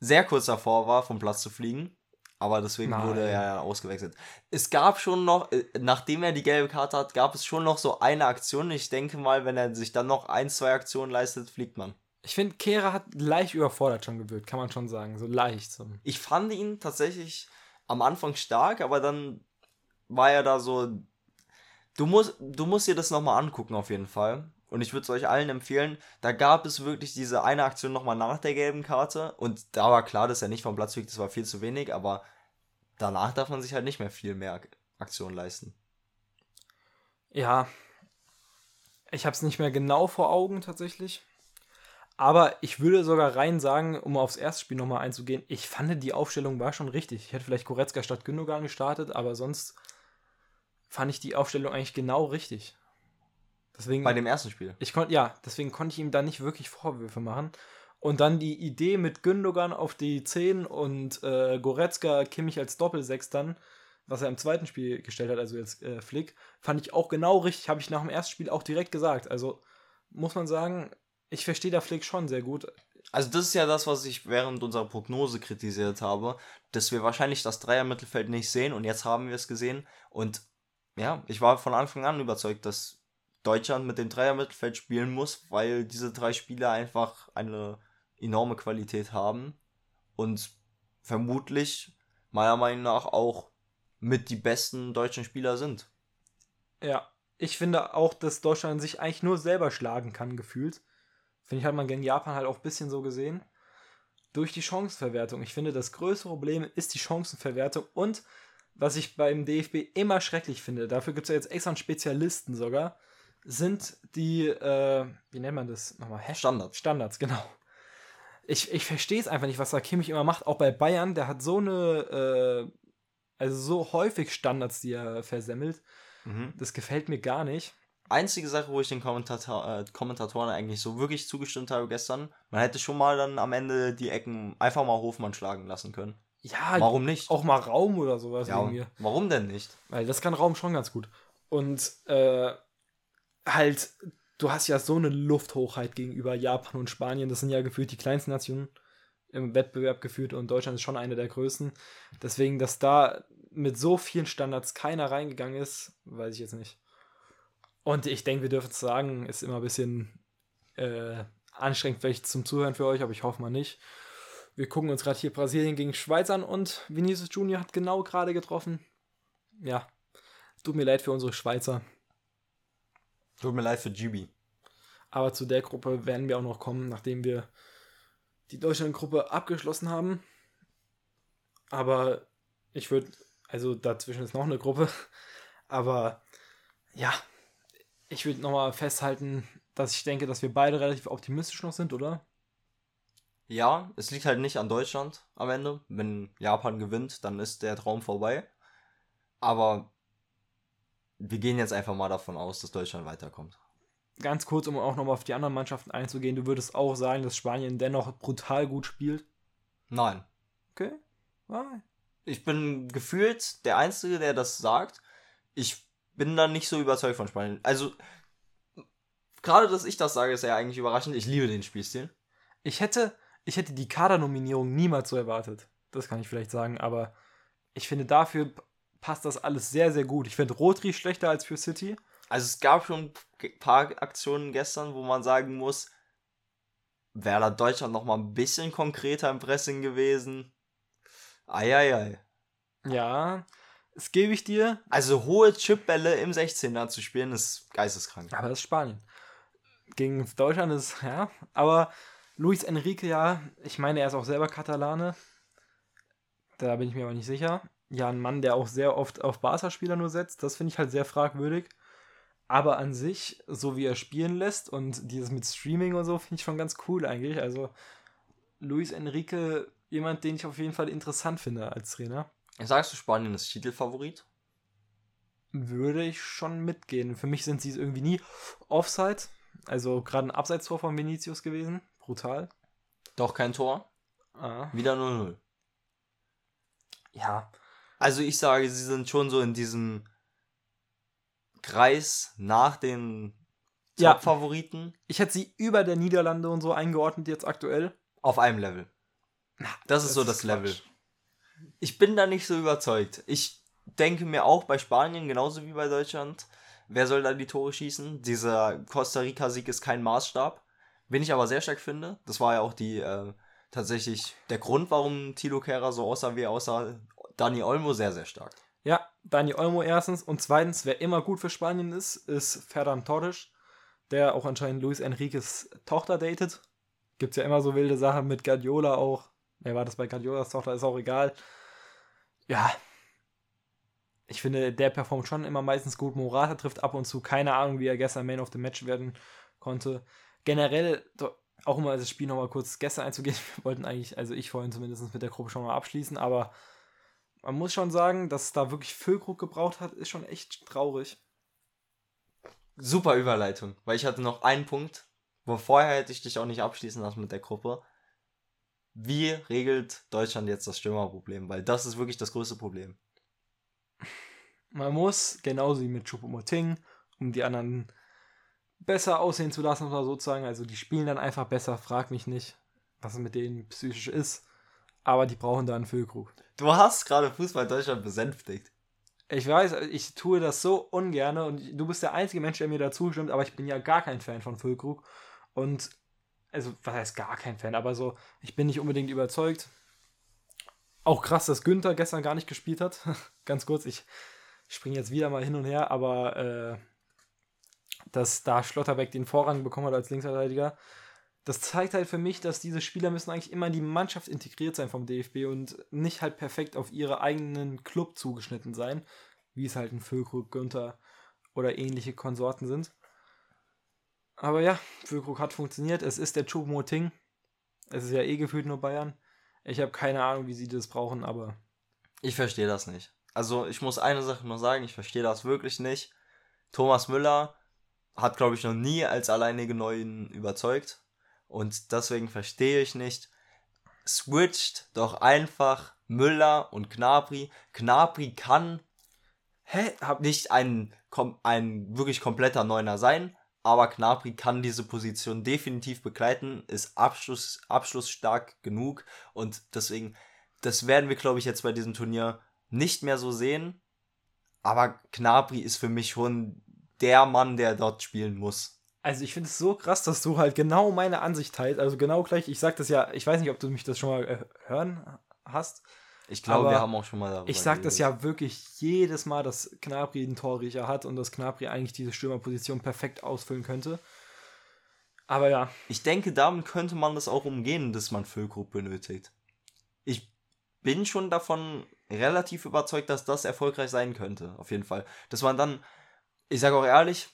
sehr kurz davor war, vom Platz zu fliegen. Aber deswegen Nein. wurde er ja ausgewechselt. Es gab schon noch, äh, nachdem er die gelbe Karte hat, gab es schon noch so eine Aktion. Ich denke mal, wenn er sich dann noch ein, zwei Aktionen leistet, fliegt man. Ich finde, Kehrer hat leicht überfordert schon gewirkt, kann man schon sagen. So leicht. So. Ich fand ihn tatsächlich am Anfang stark, aber dann war er da so. Du musst, du musst dir das nochmal angucken, auf jeden Fall. Und ich würde es euch allen empfehlen. Da gab es wirklich diese eine Aktion nochmal nach der gelben Karte. Und da war klar, dass er nicht vom Platz fliegt, das war viel zu wenig, aber danach darf man sich halt nicht mehr viel mehr Ak- Aktionen leisten. Ja. Ich habe es nicht mehr genau vor Augen tatsächlich. Aber ich würde sogar rein sagen, um aufs erste Spiel nochmal einzugehen, ich fand, die Aufstellung war schon richtig. Ich hätte vielleicht Goretzka statt Gündogan gestartet, aber sonst fand ich die Aufstellung eigentlich genau richtig. Deswegen, Bei dem ersten Spiel. ich konnte, ja, deswegen konnte ich ihm da nicht wirklich Vorwürfe machen. Und dann die Idee mit Gündogan auf die 10 und äh, Goretzka, Kimmich als Doppelsechs dann, was er im zweiten Spiel gestellt hat, also jetzt äh, Flick, fand ich auch genau richtig, habe ich nach dem ersten Spiel auch direkt gesagt. Also muss man sagen, ich verstehe da Flick schon sehr gut. Also das ist ja das, was ich während unserer Prognose kritisiert habe, dass wir wahrscheinlich das Dreier-Mittelfeld nicht sehen und jetzt haben wir es gesehen und ja, ich war von Anfang an überzeugt, dass Deutschland mit dem Dreier-Mittelfeld spielen muss, weil diese drei Spieler einfach eine enorme Qualität haben und vermutlich meiner Meinung nach auch mit die besten deutschen Spieler sind. Ja, ich finde auch, dass Deutschland sich eigentlich nur selber schlagen kann, gefühlt. Finde ich, hat man gegen Japan halt auch ein bisschen so gesehen. Durch die Chancenverwertung. Ich finde, das größte Problem ist die Chancenverwertung und was ich beim DFB immer schrecklich finde, dafür gibt es ja jetzt extra einen Spezialisten sogar, sind die, äh, wie nennt man das nochmal? Hä? Standards. Standards, genau. Ich, ich verstehe es einfach nicht, was da Kimmich immer macht. Auch bei Bayern, der hat so eine, äh, also so häufig Standards, die er versemmelt. Mhm. Das gefällt mir gar nicht. einzige Sache, wo ich den Kommentator, äh, Kommentatoren eigentlich so wirklich zugestimmt habe gestern, man hätte schon mal dann am Ende die Ecken einfach mal Hofmann schlagen lassen können. Ja, Warum nicht? auch mal Raum oder sowas ja, mir. warum denn nicht? Weil das kann Raum schon ganz gut. Und äh, halt, du hast ja so eine Lufthochheit gegenüber Japan und Spanien. Das sind ja gefühlt die kleinsten Nationen im Wettbewerb geführt und Deutschland ist schon eine der größten. Deswegen, dass da mit so vielen Standards keiner reingegangen ist, weiß ich jetzt nicht. Und ich denke, wir dürfen es sagen, ist immer ein bisschen äh, anstrengend vielleicht zum Zuhören für euch, aber ich hoffe mal nicht. Wir gucken uns gerade hier Brasilien gegen Schweiz an und Vinicius Junior hat genau gerade getroffen. Ja, tut mir leid für unsere Schweizer. Tut mir leid für GB. Aber zu der Gruppe werden wir auch noch kommen, nachdem wir die Deutschland-Gruppe abgeschlossen haben. Aber ich würde, also dazwischen ist noch eine Gruppe. Aber ja, ich würde nochmal festhalten, dass ich denke, dass wir beide relativ optimistisch noch sind, oder? Ja, es liegt halt nicht an Deutschland am Ende. Wenn Japan gewinnt, dann ist der Traum vorbei. Aber wir gehen jetzt einfach mal davon aus, dass Deutschland weiterkommt. Ganz kurz, um auch nochmal auf die anderen Mannschaften einzugehen, du würdest auch sagen, dass Spanien dennoch brutal gut spielt. Nein. Okay. Ah, Ich bin gefühlt der Einzige, der das sagt. Ich bin da nicht so überzeugt von Spanien. Also, gerade dass ich das sage, ist ja eigentlich überraschend. Ich liebe den Spielstil. Ich hätte, ich hätte die Kadernominierung niemals so erwartet. Das kann ich vielleicht sagen, aber ich finde, dafür passt das alles sehr, sehr gut. Ich finde Rodri schlechter als für City. Also, es gab schon ein paar Aktionen gestern, wo man sagen muss, wäre da Deutschland noch mal ein bisschen konkreter im Pressing gewesen. Eieiei. Ja, das gebe ich dir, Also, hohe Chipbälle im 16er zu spielen, ist geisteskrank. aber das ist Spanien. Gegen Deutschland ist, ja, aber Luis Enrique, ja, ich meine, er ist auch selber Katalane. Da bin ich mir aber nicht sicher. Ja, ein Mann, der auch sehr oft auf Barca-Spieler nur setzt, das finde ich halt sehr fragwürdig. Aber an sich, so wie er spielen lässt und dieses mit Streaming und so, finde ich schon ganz cool eigentlich. Also, Luis Enrique, jemand, den ich auf jeden Fall interessant finde als Trainer, Sagst du, Spanien ist Titelfavorit? würde ich schon mitgehen. Für mich sind sie es irgendwie nie Offside. Also, gerade ein Abseitstor von Vinicius gewesen. Brutal. Doch kein Tor. Ah. Wieder 0-0. Ja, Also ich sage, sie sind schon so in diesem Kreis nach den Ja. Top-Favoriten ich hätte sie über der Niederlande und so eingeordnet jetzt aktuell. auf einem Level. Das ist so das Level. Ich bin da nicht so überzeugt. Ich denke mir auch bei Spanien, genauso wie bei Deutschland, wer soll da die Tore schießen? Dieser Costa Rica-Sieg ist kein Maßstab. Wen ich aber sehr stark finde, das war ja auch die äh, tatsächlich der Grund, warum Tilo Kehrer so aussah, wie er aussah. Dani Olmo sehr, sehr stark. Ja, Dani Olmo erstens. Und zweitens, wer immer gut für Spanien ist, ist Ferran Torres, der auch anscheinend Luis Enriques Tochter datet. Gibt's ja immer so wilde Sachen mit Guardiola auch. Wer war das bei Guardiolas Tochter? Ist auch egal. Ja. Ich finde, der performt schon immer meistens gut. Morata trifft ab und zu. Keine Ahnung, wie er gestern Man of the Match werden konnte. Generell, auch mal das Spiel nochmal kurz gestern einzugehen, wir wollten eigentlich, also ich vorhin zumindest mit der Gruppe schon mal abschließen, aber man muss schon sagen, dass es da wirklich Füllkrug gebraucht hat, ist schon echt traurig. Super Überleitung, weil ich hatte noch einen Punkt, wo vorher hätte ich dich auch nicht abschließen lassen mit der Gruppe. Wie regelt Deutschland jetzt das Stürmerproblem? Weil das ist wirklich das größte Problem. Man muss, genauso wie mit Choupo-Moting, um die anderen besser aussehen zu lassen, oder sozusagen, also die spielen dann einfach besser, frag mich nicht, was mit denen psychisch ist, aber die brauchen da einen Füllkrug. Du hast gerade Fußball Deutschland besänftigt. Ich weiß, ich tue das so ungern und du bist der einzige Mensch, der mir dazu stimmt, aber ich bin ja gar kein Fan von Füllkrug. Und, also, was heißt gar kein Fan, aber so, ich bin nicht unbedingt überzeugt. Auch krass, dass Günther gestern gar nicht gespielt hat. Ganz kurz, ich springe jetzt wieder mal hin und her, aber äh, dass da Schlotterbeck den Vorrang bekommen hat als Linksverteidiger, das zeigt halt für mich, dass diese Spieler müssen eigentlich immer in die Mannschaft integriert sein vom DFB und nicht halt perfekt auf ihre eigenen Club zugeschnitten sein, wie es halt ein Füllkrug, Günther oder ähnliche Konsorten sind. Aber ja, Füllkrug hat funktioniert. Es ist der Choupo-Moting. Es ist ja eh gefühlt nur Bayern. Ich habe keine Ahnung, wie sie das brauchen, aber Ich verstehe das nicht. Also ich muss eine Sache nur sagen, ich verstehe das wirklich nicht. Thomas Müller hat, glaube ich, noch nie als alleinige Neuen überzeugt. Und deswegen verstehe ich nicht. Switcht doch einfach Müller und Gnabry. Gnabry kann hä, hab nicht ein, ein wirklich kompletter Neuner sein, aber Gnabry kann diese Position definitiv begleiten, ist Abschluss, abschlussstark genug und deswegen, das werden wir, glaube ich, jetzt bei diesem Turnier nicht mehr so sehen. Aber Gnabry ist für mich schon der Mann, der dort spielen muss. Also ich finde es so krass, dass du halt genau meine Ansicht teilst. Also genau gleich, ich sag das ja, ich weiß nicht, ob du mich das schon mal äh, hören hast. Ich glaube, wir haben auch schon mal darüber Ich sag das geredet. ja wirklich jedes Mal, dass Knabri einen Torriecher hat und dass Knabri eigentlich diese Stürmerposition perfekt ausfüllen könnte. Aber ja, Ich denke, damit könnte man das auch umgehen, dass man Füllkrug benötigt. Ich bin schon davon relativ überzeugt, dass das erfolgreich sein könnte, auf jeden Fall. Dass man dann, ich sage auch ehrlich,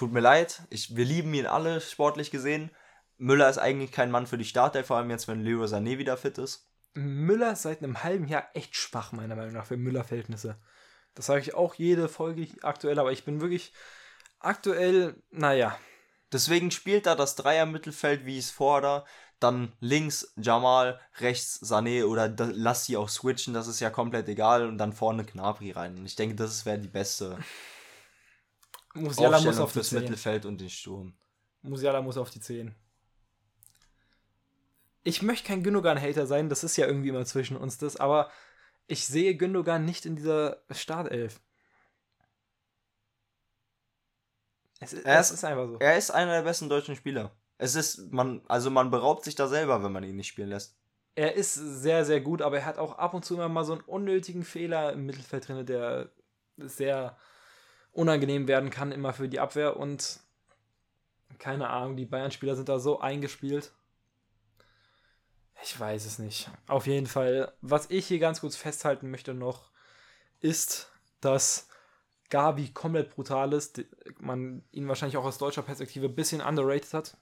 tut mir leid, ich, wir lieben ihn alle sportlich gesehen. Müller ist eigentlich kein Mann für die Startelf, vor allem jetzt, wenn Leroy Sané wieder fit ist. Müller ist seit einem halben Jahr echt schwach, meiner Meinung nach, für Müller-Verhältnisse. Das sage ich auch jede Folge aktuell, aber ich bin wirklich aktuell, naja. Deswegen spielt da das Dreier-Mittelfeld, wie ich es fordere. Dann links Jamal, rechts Sané oder lass sie auch switchen, das ist ja komplett egal. Und dann vorne Gnabry rein. Und ich denke, das wäre die beste Musiala muss auf fürs 10. Mittelfeld und den Sturm. Musiala muss auf die 10. Ich möchte kein Gündogan-Hater sein, das ist ja irgendwie immer zwischen uns das, aber ich sehe Gündogan nicht in dieser Startelf. Es ist, Er ist- ist einfach so. Er ist einer der besten deutschen Spieler. Es ist, man, also man beraubt sich da selber, wenn man ihn nicht spielen lässt. Er ist sehr, sehr gut, aber er hat auch ab und zu immer mal so einen unnötigen Fehler im Mittelfeld drin, der sehr unangenehm werden kann, immer für die Abwehr. Und keine Ahnung, die Bayern-Spieler sind da so eingespielt. Ich weiß es nicht. Auf jeden Fall, was ich hier ganz kurz festhalten möchte noch, ist, dass Gavi komplett brutal ist. Man ihn wahrscheinlich auch aus deutscher Perspektive ein bisschen underrated hat.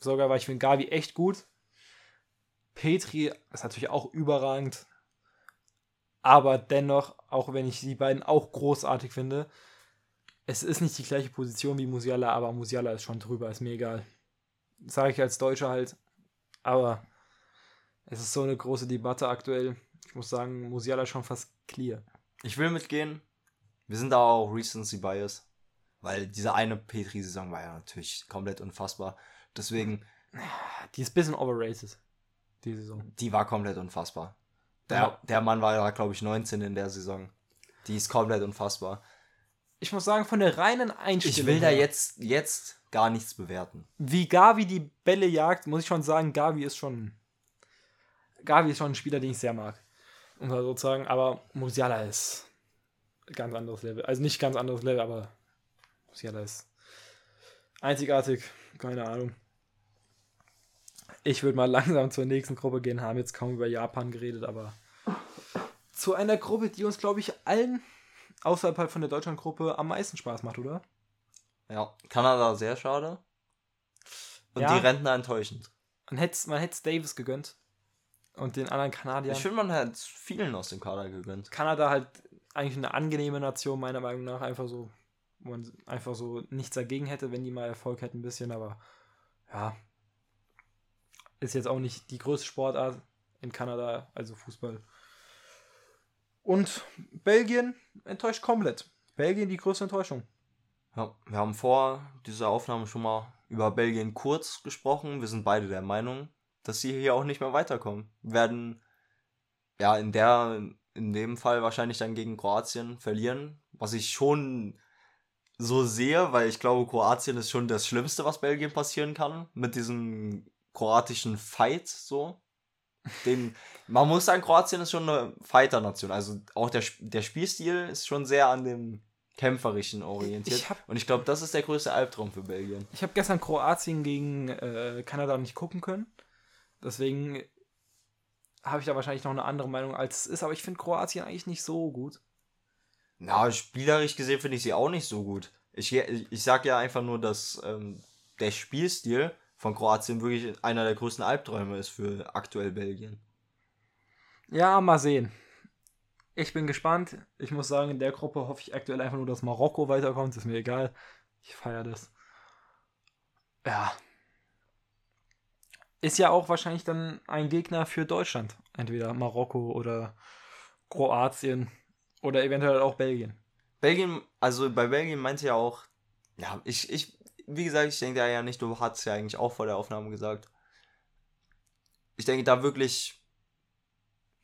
Sogar, weil ich finde Gavi echt gut. Petri ist natürlich auch überragend. Aber dennoch, auch wenn ich die beiden auch großartig finde, es ist nicht die gleiche Position wie Musiala, aber Musiala ist schon drüber, ist mir egal. Sage ich als Deutscher halt. Aber es ist so eine große Debatte aktuell. Ich muss sagen, Musiala ist schon fast clear. Ich will mitgehen. Wir sind da auch Recency Bias. Weil diese eine Petri-Saison war ja natürlich komplett unfassbar. Deswegen, Die ist ein bisschen overrated, die Saison. die war komplett unfassbar. Der, Ja. der Mann war ja, glaube ich, 19 in der Saison. Die ist komplett unfassbar. Ich muss sagen, von der reinen Einstellung. Ich will da jetzt, jetzt gar nichts bewerten. Wie Gavi die Bälle jagt, muss ich schon sagen, Gavi ist schon. Gavi ist schon ein Spieler, den ich sehr mag. Um mal so zu sagen, aber Musiala ist ganz anderes Level. Also nicht ganz anderes Level, aber Musiala ist einzigartig. Keine Ahnung. Ich würde mal langsam zur nächsten Gruppe gehen, haben jetzt kaum über Japan geredet, aber zu einer Gruppe, die uns, glaube ich, allen außerhalb halt von der Deutschlandgruppe am meisten Spaß macht, oder? Ja, Kanada sehr schade. Und Ja. die Rentner enttäuschend. Man hätte man hätt's Davis gegönnt. Und den anderen Kanadiern. Ich finde, man hat vielen aus dem Kader gegönnt. Kanada halt eigentlich eine angenehme Nation, meiner Meinung nach. Einfach so, wo man einfach so nichts dagegen hätte, wenn die mal Erfolg hätten, ein bisschen. Aber ja, ist jetzt auch nicht die größte Sportart in Kanada, also Fußball. Und Belgien enttäuscht komplett. Belgien die größte Enttäuschung. Ja, wir haben vor dieser Aufnahme schon mal über Belgien kurz gesprochen. Wir sind beide der Meinung, dass sie hier auch nicht mehr weiterkommen. Werden ja in der in dem Fall wahrscheinlich dann gegen Kroatien verlieren, was ich schon so sehe, weil ich glaube, Kroatien ist schon das Schlimmste, was Belgien passieren kann mit diesem kroatischen Fight so. Den, man muss sagen, Kroatien ist schon eine Fighter-Nation. Also auch der, der Spielstil ist schon sehr an dem Kämpferischen orientiert. Ich hab- Und ich glaube, das ist der größte Albtraum für Belgien. Ich habe gestern Kroatien gegen äh, Kanada nicht gucken können. Deswegen habe ich da wahrscheinlich noch eine andere Meinung als es ist. Aber ich finde Kroatien eigentlich nicht so gut. Na, spielerisch gesehen finde ich sie auch nicht so gut. Ich, ich sag ja einfach nur, dass ähm, der Spielstil von Kroatien wirklich einer der größten Albträume ist für aktuell Belgien. Ja, mal sehen. Ich bin gespannt. Ich muss sagen, in der Gruppe hoffe ich aktuell einfach nur, dass Marokko weiterkommt. Ist mir egal. Ich feiere das. Ja. Ist ja auch wahrscheinlich dann ein Gegner für Deutschland. Entweder Marokko oder Kroatien oder eventuell auch Belgien. Belgien, also bei Belgien meinte ja auch, ja, ich, ich, wie gesagt, ich denke da ja nicht, du hast ja eigentlich auch vor der Aufnahme gesagt. Ich denke da wirklich,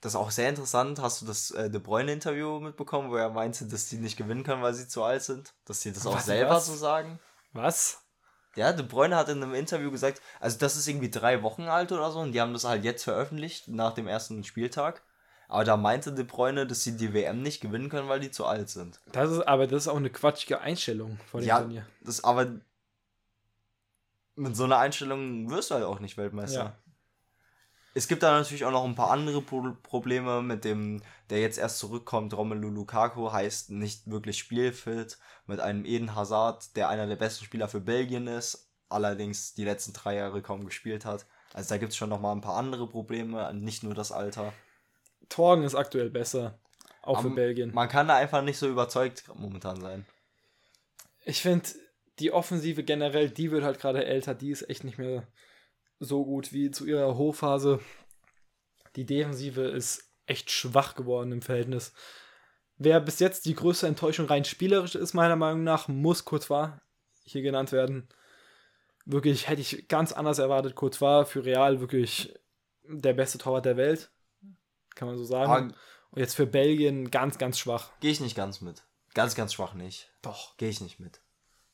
das ist auch sehr interessant. Hast du das äh, De Bruyne-Interview mitbekommen, wo er meinte, dass die nicht gewinnen können, weil sie zu alt sind? Dass sie das auch Was, selber was? so sagen? Was? Ja, De Bruyne hat in einem Interview gesagt, also das ist irgendwie drei Wochen alt oder so und die haben das halt jetzt veröffentlicht, nach dem ersten Spieltag. Aber da meinte De Bruyne, dass sie die WM nicht gewinnen können, weil die zu alt sind. Das ist, aber das ist auch eine quatschige Einstellung vor dem Ja, Turnier. das aber mit so einer Einstellung wirst du halt auch nicht Weltmeister. Ja. Es gibt da natürlich auch noch ein paar andere Pro Probleme mit dem, der jetzt erst zurückkommt, Romelu Lukaku, heißt nicht wirklich spielfit, mit einem Eden Hazard, der einer der besten Spieler für Belgien ist, allerdings die letzten drei Jahre kaum gespielt hat. Also da gibt es schon noch mal ein paar andere Probleme, nicht nur das Alter. Torgen ist aktuell besser. auch für Aber Belgien. Man kann da einfach nicht so überzeugt momentan sein. Ich finde, die Offensive generell, die wird halt gerade älter, die ist echt nicht mehr so gut wie zu ihrer Hochphase. Die Defensive ist echt schwach geworden im Verhältnis. Wer bis jetzt die größte Enttäuschung rein spielerisch ist, meiner Meinung nach, muss Courtois hier genannt werden. Wirklich hätte ich ganz anders erwartet. Courtois für Real wirklich der beste Torwart der Welt. Kann man so sagen. Aber Und jetzt für Belgien ganz, ganz schwach. gehe ich nicht ganz mit. Ganz, ganz schwach nicht. Doch. Gehe ich nicht mit.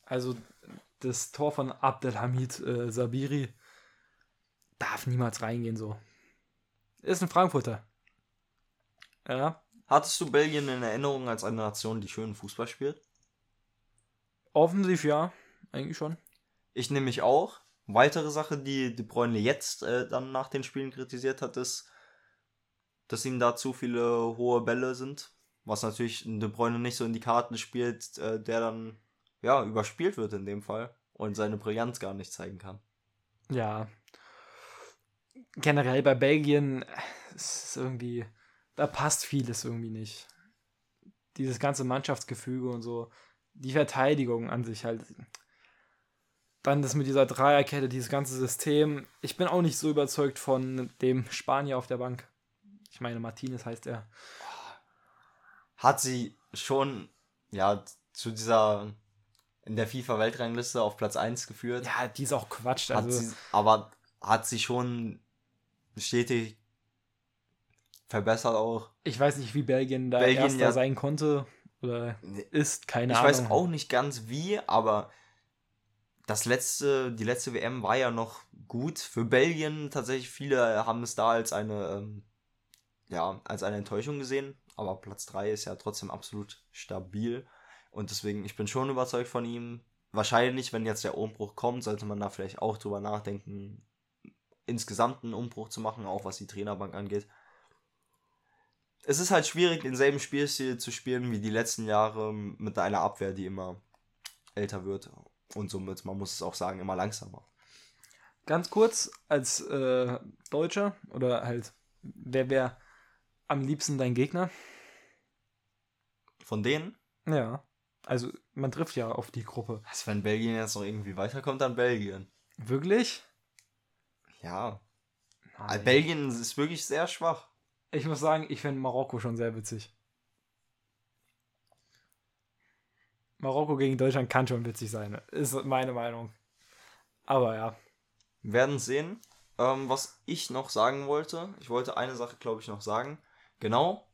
Also das Tor von Abdelhamid äh, Sabiri darf niemals reingehen so. Ist ein Frankfurter. Ja, Hattest du Belgien in Erinnerung als eine Nation, die schönen Fußball spielt? offensiv ja, eigentlich schon. Ich nehme mich auch. Weitere Sache, die De Bruyne jetzt äh, dann nach den Spielen kritisiert hat, ist, dass ihm da zu viele hohe Bälle sind. Was natürlich De Bruyne nicht so in die Karten spielt, äh, der dann ja überspielt wird in dem Fall und seine Brillanz gar nicht zeigen kann. Ja. Generell bei Belgien ist es irgendwie, da passt vieles irgendwie nicht. Dieses ganze Mannschaftsgefüge und so. Die Verteidigung an sich halt. Dann das mit dieser Dreierkette, dieses ganze System. Ich bin auch nicht so überzeugt von dem Spanier auf der Bank. Ich meine, Martinez heißt er. Hat sie schon ja zu dieser in der FIFA-Weltrangliste auf Platz 1 geführt. Ja, die ist auch Quatsch. hat Also, sie, aber hat sie schon stetig verbessert auch. ich weiß nicht, wie Belgien da Belgien, Erster ja. sein konnte oder ist, keine ich Ahnung. weiß auch nicht ganz wie, aber das letzte, die letzte WM war ja noch gut für Belgien. Tatsächlich viele haben es da als eine, ähm, ja, als eine Enttäuschung gesehen. Aber Platz 3 ist ja trotzdem absolut stabil. Und deswegen, ich bin schon überzeugt von ihm. Wahrscheinlich, wenn jetzt der Umbruch kommt, sollte man da vielleicht auch drüber nachdenken, insgesamt einen Umbruch zu machen, auch was die Trainerbank angeht. Es ist halt schwierig, denselben Spielstil zu spielen wie die letzten Jahre mit einer Abwehr, die immer älter wird und somit, man muss es auch sagen, immer langsamer. Ganz kurz, als äh, Deutscher oder halt, wer wäre am liebsten dein Gegner? Von denen, Ja. Also, man trifft ja auf die Gruppe. also wenn Belgien jetzt noch irgendwie weiterkommt, dann Belgien. Wirklich? Ja, Nein. also Belgien ist wirklich sehr schwach. Ich muss sagen, ich finde Marokko schon sehr witzig. Marokko gegen Deutschland kann schon witzig sein. Ist meine Meinung. Aber ja. Wir werden sehen. Ähm, was ich noch sagen wollte, ich wollte eine Sache, glaube ich, noch sagen. Genau,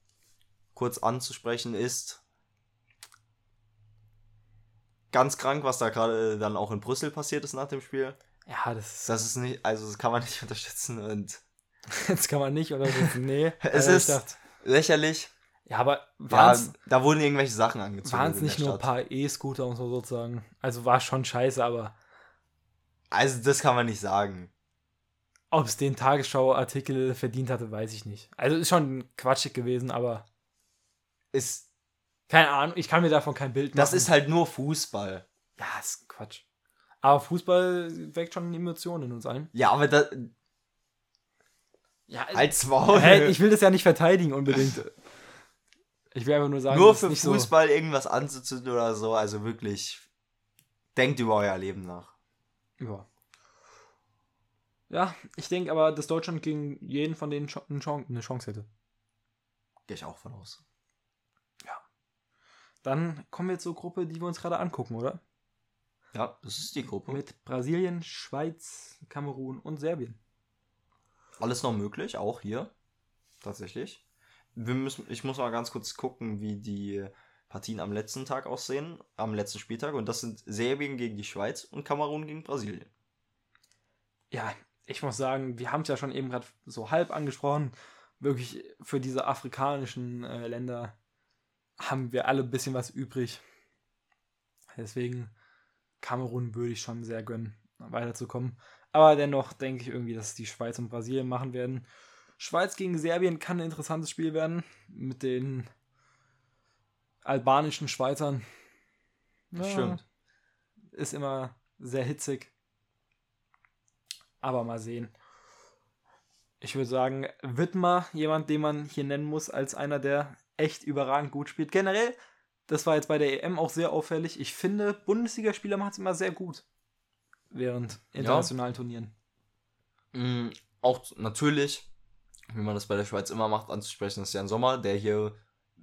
kurz anzusprechen ist ganz krank, was da gerade dann auch in Brüssel passiert ist nach dem Spiel. Ja, das, Das ist nicht, also das kann man nicht unterstützen und das kann man nicht oder so. Nee. Es Äh, ist- dachte, lächerlich. ja, aber Ja, waren da wurden irgendwelche Sachen angezündet. es in nicht nur ein paar E-Scooter und so sozusagen? Also war schon scheiße, aber Also das kann man nicht sagen. ob es den Tagesschau-Artikel verdient hatte, weiß ich nicht. Also ist schon quatschig gewesen, aber Ist, keine Ahnung, ich kann mir davon kein Bild machen. das ist halt nur Fußball. Ja, ist Quatsch. Aber Fußball weckt schon Emotionen in uns ein. Ja, aber da, Ja, als Maul. Ich will das ja nicht verteidigen unbedingt. Ich will einfach nur sagen, nur das für nicht Fußball irgendwas anzuzünden oder so, also wirklich, denkt über euer Leben nach. So. Ja. ja, ich denke aber, dass Deutschland gegen jeden von denen Ch- eine Chance, eine Chance hätte. Gehe ich auch von aus. Dann kommen wir zur Gruppe, die wir uns gerade angucken, oder? Ja, das ist die Gruppe. Mit Brasilien, Schweiz, Kamerun und Serbien. Alles noch möglich, auch hier. Tatsächlich. Wir müssen, ich muss mal ganz kurz gucken, wie die Partien am letzten Tag aussehen, am letzten Spieltag. Und das sind Serbien gegen die Schweiz und Kamerun gegen Brasilien. Ja, ich muss sagen, wir haben es ja schon eben gerade so halb angesprochen. Wirklich für diese afrikanischen äh, Länder haben wir alle ein bisschen was übrig. Deswegen Kamerun würde ich schon sehr gönnen, weiterzukommen. Aber dennoch denke ich irgendwie, dass die Schweiz und Brasilien machen werden. Schweiz gegen Serbien kann ein interessantes Spiel werden. Mit den albanischen Schweizern. Ja, stimmt. Ist immer sehr hitzig. Aber mal sehen. Ich würde sagen, Wittmer, jemand, den man hier nennen muss als einer der echt überragend gut spielt. Generell, das war jetzt bei der EM auch sehr auffällig. Ich finde, Bundesligaspieler machen es immer sehr gut. Während internationalen Turnieren. Mm, auch natürlich, wie man das bei der Schweiz immer macht, anzusprechen, ist Jan Sommer, der hier,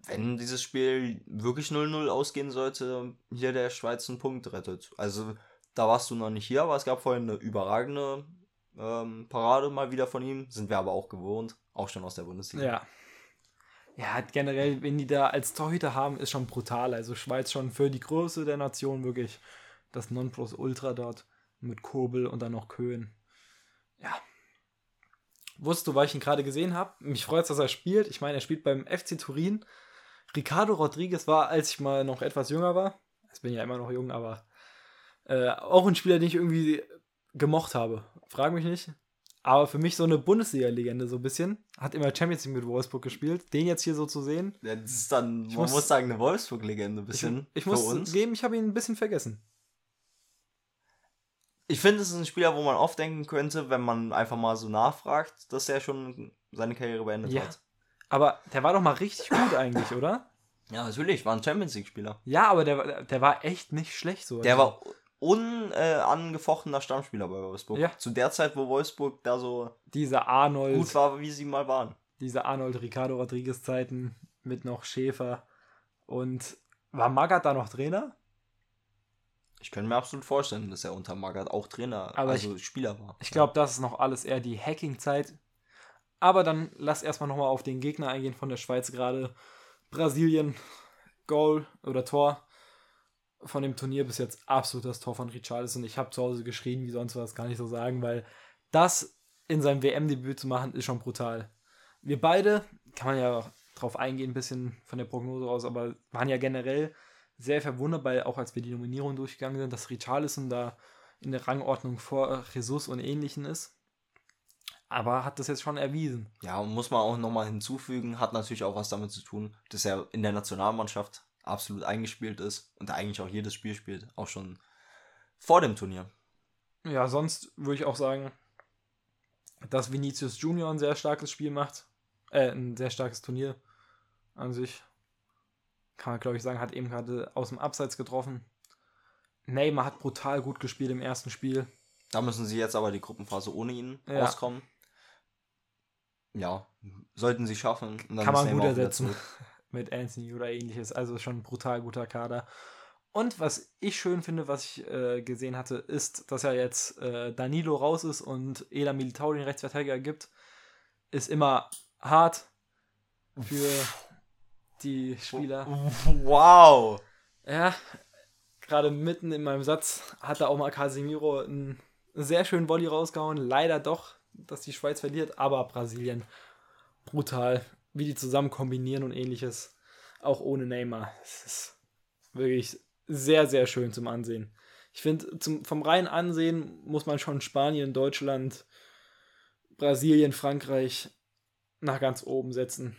wenn dieses Spiel wirklich 0-0 ausgehen sollte, hier der Schweiz einen Punkt rettet. Also da warst du noch nicht hier, aber es gab vorhin eine überragende ähm, Parade mal wieder von ihm. Sind wir aber auch gewohnt, auch schon aus der Bundesliga. Ja. Ja, generell, wenn die da als Torhüter haben, ist schon brutal. Also Schweiz schon für die Größe der Nation wirklich das Nonplusultra dort mit Kobel und dann noch Köhn. Ja. Wusstest du, weil ich ihn gerade gesehen habe? Mich freut es, dass er spielt. Ich meine, er spielt beim FC Turin. Ricardo Rodriguez war, als ich mal noch etwas jünger war. Jetzt bin ich ja immer noch jung, aber äh, auch ein Spieler, den ich irgendwie gemocht habe. Frag mich nicht. Aber für mich so eine Bundesliga-Legende so ein bisschen. Hat immer Champions League mit Wolfsburg gespielt. Den jetzt hier so zu sehen. Ja, das ist dann, Ich man muss- muss, sagen, eine Wolfsburg-Legende ein Ich, bisschen. ich für muss uns. geben, ich habe ihn ein bisschen vergessen. Ich finde, es ist ein Spieler, wo man oft denken könnte, wenn man einfach mal so nachfragt, dass er schon seine Karriere beendet Ja. hat. Aber der war doch mal richtig gut eigentlich, oder? Ja, natürlich, war ein Champions League-Spieler. Ja, aber der, war- der war echt nicht schlecht so. Der war unangefochtener Stammspieler bei Wolfsburg. Ja. Zu der Zeit, wo Wolfsburg da so dieser Arnold, gut war, wie sie mal waren. diese Arnold Ricardo Rodriguez Zeiten mit noch Schäfer und war Magath da noch Trainer? Ich könnte mir absolut vorstellen, dass er unter Magath auch Trainer, Aber also Spieler war. Ich glaube, das ist noch alles eher die Hacking-Zeit. Aber dann lass erstmal nochmal auf den Gegner eingehen von der Schweiz gerade. Brasilien, Goal oder Tor von dem Turnier bis jetzt absolut das Tor von Richarlison. Ich habe zu Hause geschrien, wie sonst was, kann ich so sagen, weil das in seinem WM-Debüt zu machen, ist schon brutal. Wir beide, kann man ja drauf eingehen, ein bisschen von der Prognose aus, aber waren ja generell sehr verwundert, weil auch als wir die Nominierung durchgegangen sind, dass Richarlison da in der Rangordnung vor Jesus und Ähnlichen ist. Aber hat das jetzt schon erwiesen. Ja, muss man auch nochmal hinzufügen, hat natürlich auch was damit zu tun, dass er in der Nationalmannschaft absolut eingespielt ist und eigentlich auch jedes Spiel spielt, auch schon vor dem Turnier. Ja, sonst würde ich auch sagen, dass Vinicius Junior ein sehr starkes Spiel macht. Äh, ein sehr starkes Turnier an sich. Kann man, glaube ich, sagen, hat eben gerade aus dem Abseits getroffen. Neymar hat brutal gut gespielt im ersten Spiel. Da müssen sie jetzt aber die Gruppenphase ohne ihn Ja. auskommen. Ja, sollten sie schaffen. Und dann Kann man Neymar gut ersetzen. Mit Anthony oder ähnliches. Also schon ein brutal guter Kader. Und was ich schön finde, was ich äh, gesehen hatte, ist, dass ja jetzt äh, Danilo raus ist und Ela Militao den Rechtsverteidiger gibt. Ist immer hart für die Spieler. Wow! Ja, gerade mitten in meinem Satz hat da auch mal Casemiro einen sehr schönen Volley rausgehauen. Leider doch, dass die Schweiz verliert, aber Brasilien brutal, wie die zusammen kombinieren und ähnliches. Auch ohne Neymar. Es ist wirklich sehr, sehr schön zum Ansehen. Ich finde, vom reinen Ansehen muss man schon Spanien, Deutschland, Brasilien, Frankreich nach ganz oben setzen.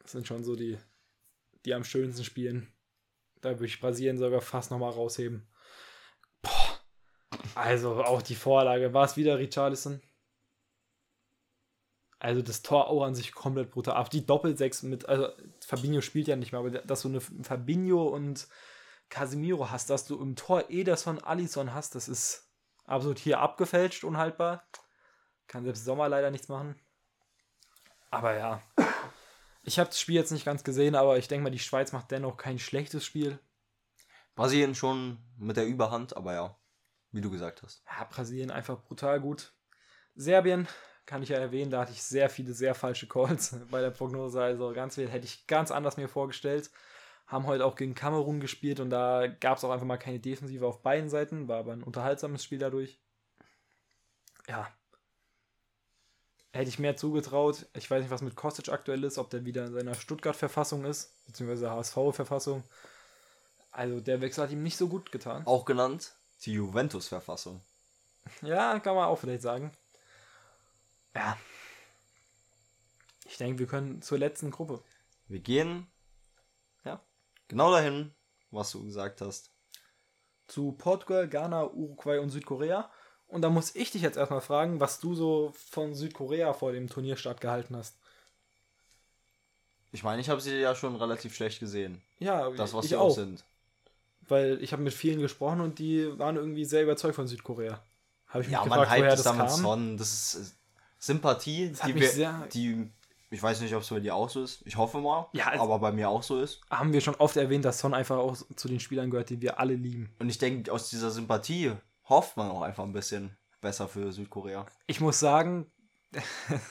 Das sind schon so die, die am schönsten spielen. Da würde ich Brasilien sogar fast nochmal rausheben. Boah. Also auch die Vorlage. War es wieder Richarlison? Also das Tor auch an sich komplett brutal. Auch die Doppelsechs mit, also Fabinho spielt ja nicht mehr, aber dass du eine Fabinho und Casemiro hast, dass du im Tor Ederson, Alisson hast, das ist absolut hier abgefälscht, unhaltbar. Kann selbst Sommer leider nichts machen. Aber ja. Ich habe das Spiel jetzt nicht ganz gesehen, aber ich denke mal, die Schweiz macht dennoch kein schlechtes Spiel. Brasilien schon mit der Überhand, aber ja, wie du gesagt hast. Ja, Brasilien einfach brutal gut. Serbien kann ich ja erwähnen, da hatte ich sehr viele sehr falsche Calls bei der Prognose. Also ganz viel hätte ich ganz anders mir vorgestellt. Haben heute auch gegen Kamerun gespielt und da gab es auch einfach mal keine Defensive auf beiden Seiten. War aber ein unterhaltsames Spiel dadurch. Ja. Hätte ich mehr zugetraut. Ich weiß nicht, was mit Kostic aktuell ist, ob der wieder in seiner Stuttgart-Verfassung ist, beziehungsweise HSV-Verfassung. Also der Wechsel hat ihm nicht so gut getan. Auch genannt die Juventus-Verfassung. Ja, kann man auch vielleicht sagen. Ja. Ich denke, wir können zur letzten Gruppe. Wir gehen, ja, genau dahin, was du gesagt hast. Zu Portugal, Ghana, Uruguay und Südkorea. Und da muss ich dich jetzt erstmal fragen, was du so von Südkorea vor dem Turnierstart gehalten hast. Ich meine, ich habe sie ja schon relativ schlecht gesehen. Ja, Das, was sie auch. sind. Weil ich habe mit vielen gesprochen und die waren irgendwie sehr überzeugt von Südkorea. Habe ich mich Ja, man gefragt, woher hypt das es damit kam. Son. Das ist Sympathie, die, wir, sehr- die, ich weiß nicht, ob es bei dir auch so ist. Ich hoffe mal, Ja, also- aber bei mir auch so ist. Haben wir schon oft erwähnt, dass Son einfach auch zu den Spielern gehört, die wir alle lieben. Und ich denke, aus dieser Sympathie hofft man auch einfach ein bisschen besser für Südkorea. Ich muss sagen,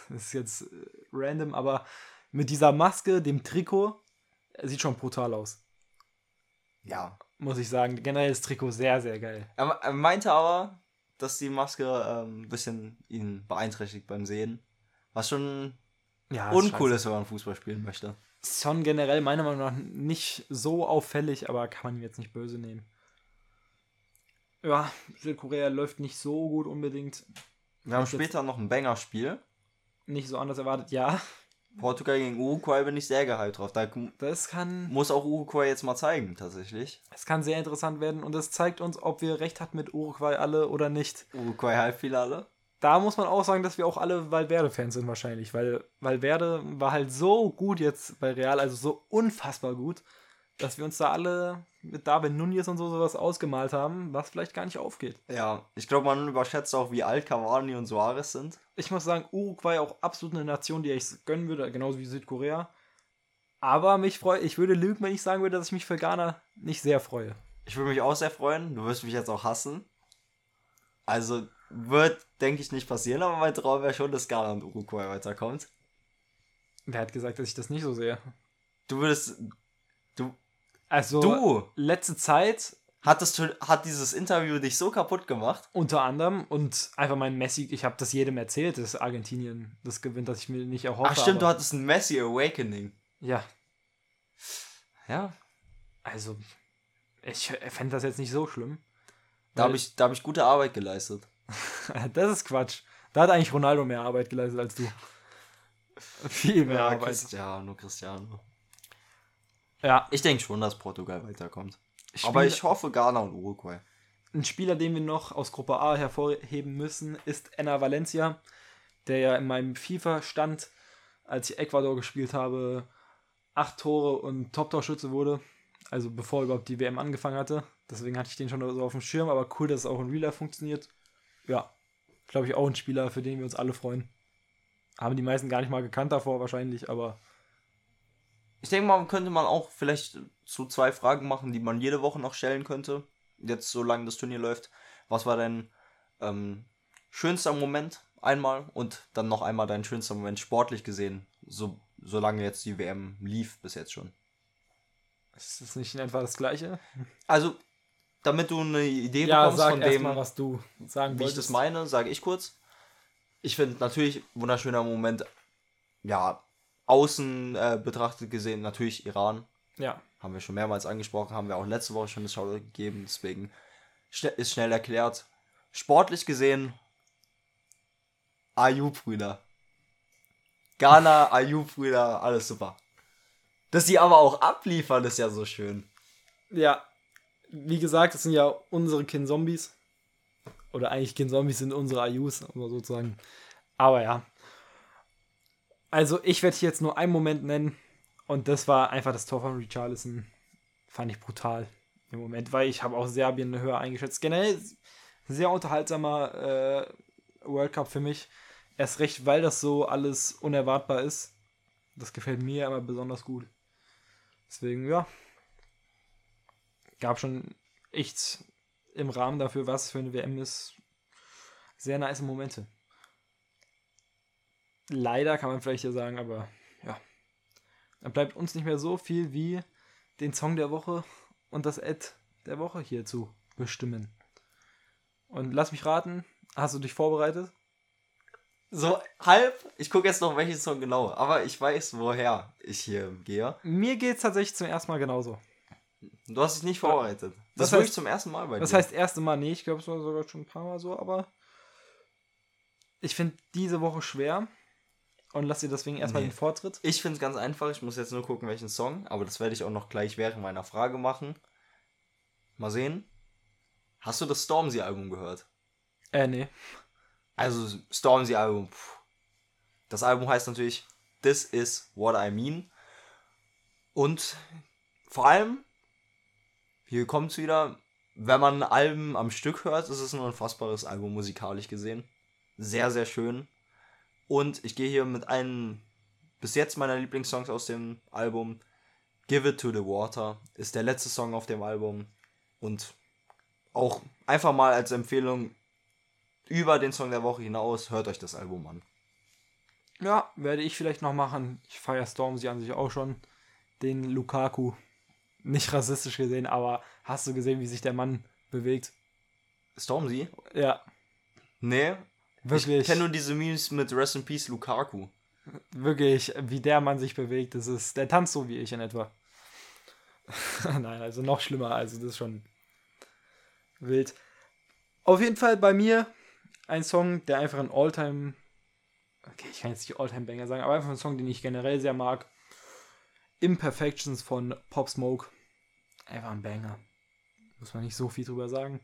das ist jetzt äh, random, aber mit dieser Maske, dem Trikot, sieht schon brutal aus. Ja. Muss ich sagen. Generell das Trikot sehr, sehr geil. Er meinte aber, dass die Maske ähm, ein bisschen ihn beeinträchtigt beim Sehen. Was schon Ja, uncool ist, wenn man Fußball spielen möchte. Son generell meiner Meinung nach nicht so auffällig, aber kann man ihm jetzt nicht böse nehmen. Ja, Südkorea läuft nicht so gut unbedingt. Wir haben später noch ein Banger-Spiel. Nicht so anders erwartet. Ja, Portugal gegen Uruguay bin ich sehr gehypt drauf. Da das kann, muss auch Uruguay jetzt mal zeigen, tatsächlich. das kann sehr interessant werden und das zeigt uns, ob wir recht hatten mit Uruguay alle oder nicht. Uruguay Halbfinale. Da muss man auch sagen, dass wir auch alle Valverde-Fans sind wahrscheinlich, weil Valverde war halt so gut jetzt bei Real, also so unfassbar gut, dass wir uns da alle mit David Nunez und so sowas ausgemalt haben, was vielleicht gar nicht aufgeht. Ja, ich glaube, man überschätzt auch, wie alt Cavani und Suarez sind. Ich muss sagen, Uruguay auch absolut eine Nation, die ich gönnen würde, genauso wie Südkorea. Aber mich freue, ich würde lügen, wenn ich sagen würde, dass ich mich für Ghana nicht sehr freue. Ich würde mich auch sehr freuen. Du wirst mich jetzt auch hassen. Also wird, denke ich, nicht passieren, aber mein Traum wäre schon, dass Ghana und Uruguay weiterkommt. Wer hat gesagt, dass ich das nicht so sehe? Du würdest. Du. Also, Du! letzte Zeit Hattest du, hat dieses Interview dich so kaputt gemacht? unter anderem und einfach mein Messi, ich habe das jedem erzählt, dass Argentinien das gewinnt, dass ich mir nicht erhoffe. Ach stimmt, du aber, hattest ein Messi Awakening. Ja, Ja. also, ich fände das jetzt nicht so schlimm. Da habe ich, da hab ich gute Arbeit geleistet. Das ist Quatsch. Da hat eigentlich Ronaldo mehr Arbeit geleistet als du. Viel mehr Arbeit. Cristiano, Cristiano. Ja, Ich denke schon, dass Portugal weiterkommt. Spiel- Aber ich hoffe Ghana und Uruguay. Ein Spieler, den wir noch aus Gruppe A hervorheben müssen, ist Enna Valencia, der ja in meinem FIFA-Stand, als ich Ecuador gespielt habe, acht Tore und Top-Torschütze wurde. Also bevor überhaupt die WM angefangen hatte. Deswegen hatte ich den schon so auf dem Schirm, aber cool, dass es auch in Real Life funktioniert. Ja, glaube ich auch ein Spieler, für den wir uns alle freuen. Haben die meisten gar nicht mal gekannt davor wahrscheinlich, aber Ich denke mal, könnte man auch vielleicht so zwei Fragen machen, die man jede Woche noch stellen könnte. Jetzt, solange das Turnier läuft. Was war dein ähm, schönster Moment einmal und dann noch einmal dein schönster Moment sportlich gesehen, so, solange jetzt die WM lief bis jetzt schon? ist das nicht in etwa das Gleiche? Also, damit du eine Idee Ja, bekommst von dem, mal, was du sagen wie ich das meine, sage ich kurz. Ich finde natürlich wunderschöner Moment, ja, außen äh, betrachtet gesehen, natürlich Iran. Ja, Haben wir schon mehrmals angesprochen, haben wir auch letzte Woche schon das Shoutout gegeben, deswegen ist schnell erklärt. Sportlich gesehen, Ayub-Brüder. Ghana, Ayub-Brüder, alles super. Dass sie aber auch abliefern, ist ja so schön. Ja, wie gesagt, das sind ja unsere Kin-Zombies. Oder eigentlich Kin-Zombies sind unsere Ayus, aber sozusagen. Aber ja. Also, ich werde hier jetzt nur einen Moment nennen. Und das war einfach das Tor von Richarlison. Fand ich brutal im Moment, weil ich habe auch Serbien höher eingeschätzt. Generell sehr unterhaltsamer äh, World Cup für mich. Erst recht, weil das so alles unerwartbar ist. Das gefällt mir immer besonders gut. Deswegen, ja, gab schon echt im Rahmen dafür, was für eine WM ist, sehr nice Momente. Leider kann man vielleicht ja sagen, aber ja. Dann bleibt uns nicht mehr so viel wie den Song der Woche und das Ad der Woche hier zu bestimmen. Und lass mich raten, hast du dich vorbereitet? So halb, ich gucke jetzt noch welchen Song genau, aber ich weiß, woher ich hier gehe. Mir geht es tatsächlich zum ersten Mal genauso. Du hast dich nicht vorbereitet. Das, Das heißt- zum ersten Mal bei Das dir. heißt, erste Mal nee, ich glaube, es war sogar schon ein paar Mal so, aber ich finde diese Woche schwer und lass dir deswegen erstmal Nee. den Vortritt. Ich finde es ganz einfach. Ich muss jetzt nur gucken, welchen Song. Aber das werde ich auch noch gleich während meiner Frage machen. Mal sehen. Hast du das Stormzy-Album gehört? Äh, nee. Also, Stormzy-Album. Das Album heißt natürlich This Is What I Mean. Und vor allem, hier kommt es wieder, wenn man Alben am Stück hört, ist es ein unfassbares Album musikalisch gesehen. Sehr, sehr schön. Und ich gehe hier mit einem bis jetzt meiner Lieblingssongs aus dem Album. Give It to the Water ist der letzte Song auf dem Album. Und auch einfach mal als Empfehlung über den Song der Woche hinaus, hört euch das Album an. Ja, werde ich vielleicht noch machen. Ich feiere Stormzy an sich auch schon. Den Lukaku. Nicht rassistisch gesehen, aber hast du gesehen, wie sich der Mann bewegt? Stormzy? Ja, Nee. Wirklich. Ich kenne nur diese Memes mit Rest in Peace Lukaku. wirklich, wie der Mann sich bewegt. Das ist, der tanzt so wie ich in etwa. Nein, also noch schlimmer. Also das ist schon wild. Auf jeden Fall bei mir ein Song, der einfach ein Alltime, okay, ich kann jetzt nicht Alltime-Banger sagen, aber einfach ein Song, den ich generell sehr mag. Imperfections von Pop Smoke. Einfach ein Banger. Muss man nicht so viel drüber sagen.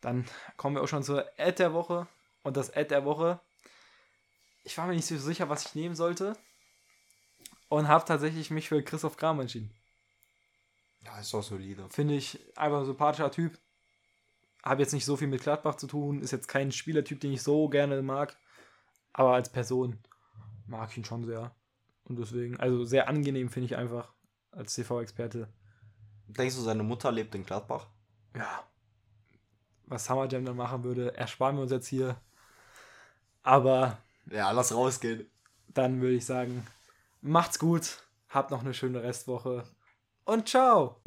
Dann kommen wir auch schon zur Ad der Woche. Und das Ad der Woche ich war mir nicht so sicher, was ich nehmen sollte. Und habe tatsächlich mich für Christoph Kram entschieden. Ja, ist doch solide. Finde ich einfach ein sympathischer Typ. Habe jetzt nicht so viel mit Gladbach zu tun. Ist jetzt kein Spielertyp, den ich so gerne mag. Aber als Person mag ich ihn schon sehr. Und deswegen, also sehr angenehm finde ich einfach als TV-Experte. Denkst du, seine Mutter lebt in Gladbach? Ja. Was Summer Jam dann machen würde, ersparen wir uns jetzt hier. Aber Ja, lass rausgehen. dann würde ich sagen, macht's gut, habt noch eine schöne Restwoche und ciao!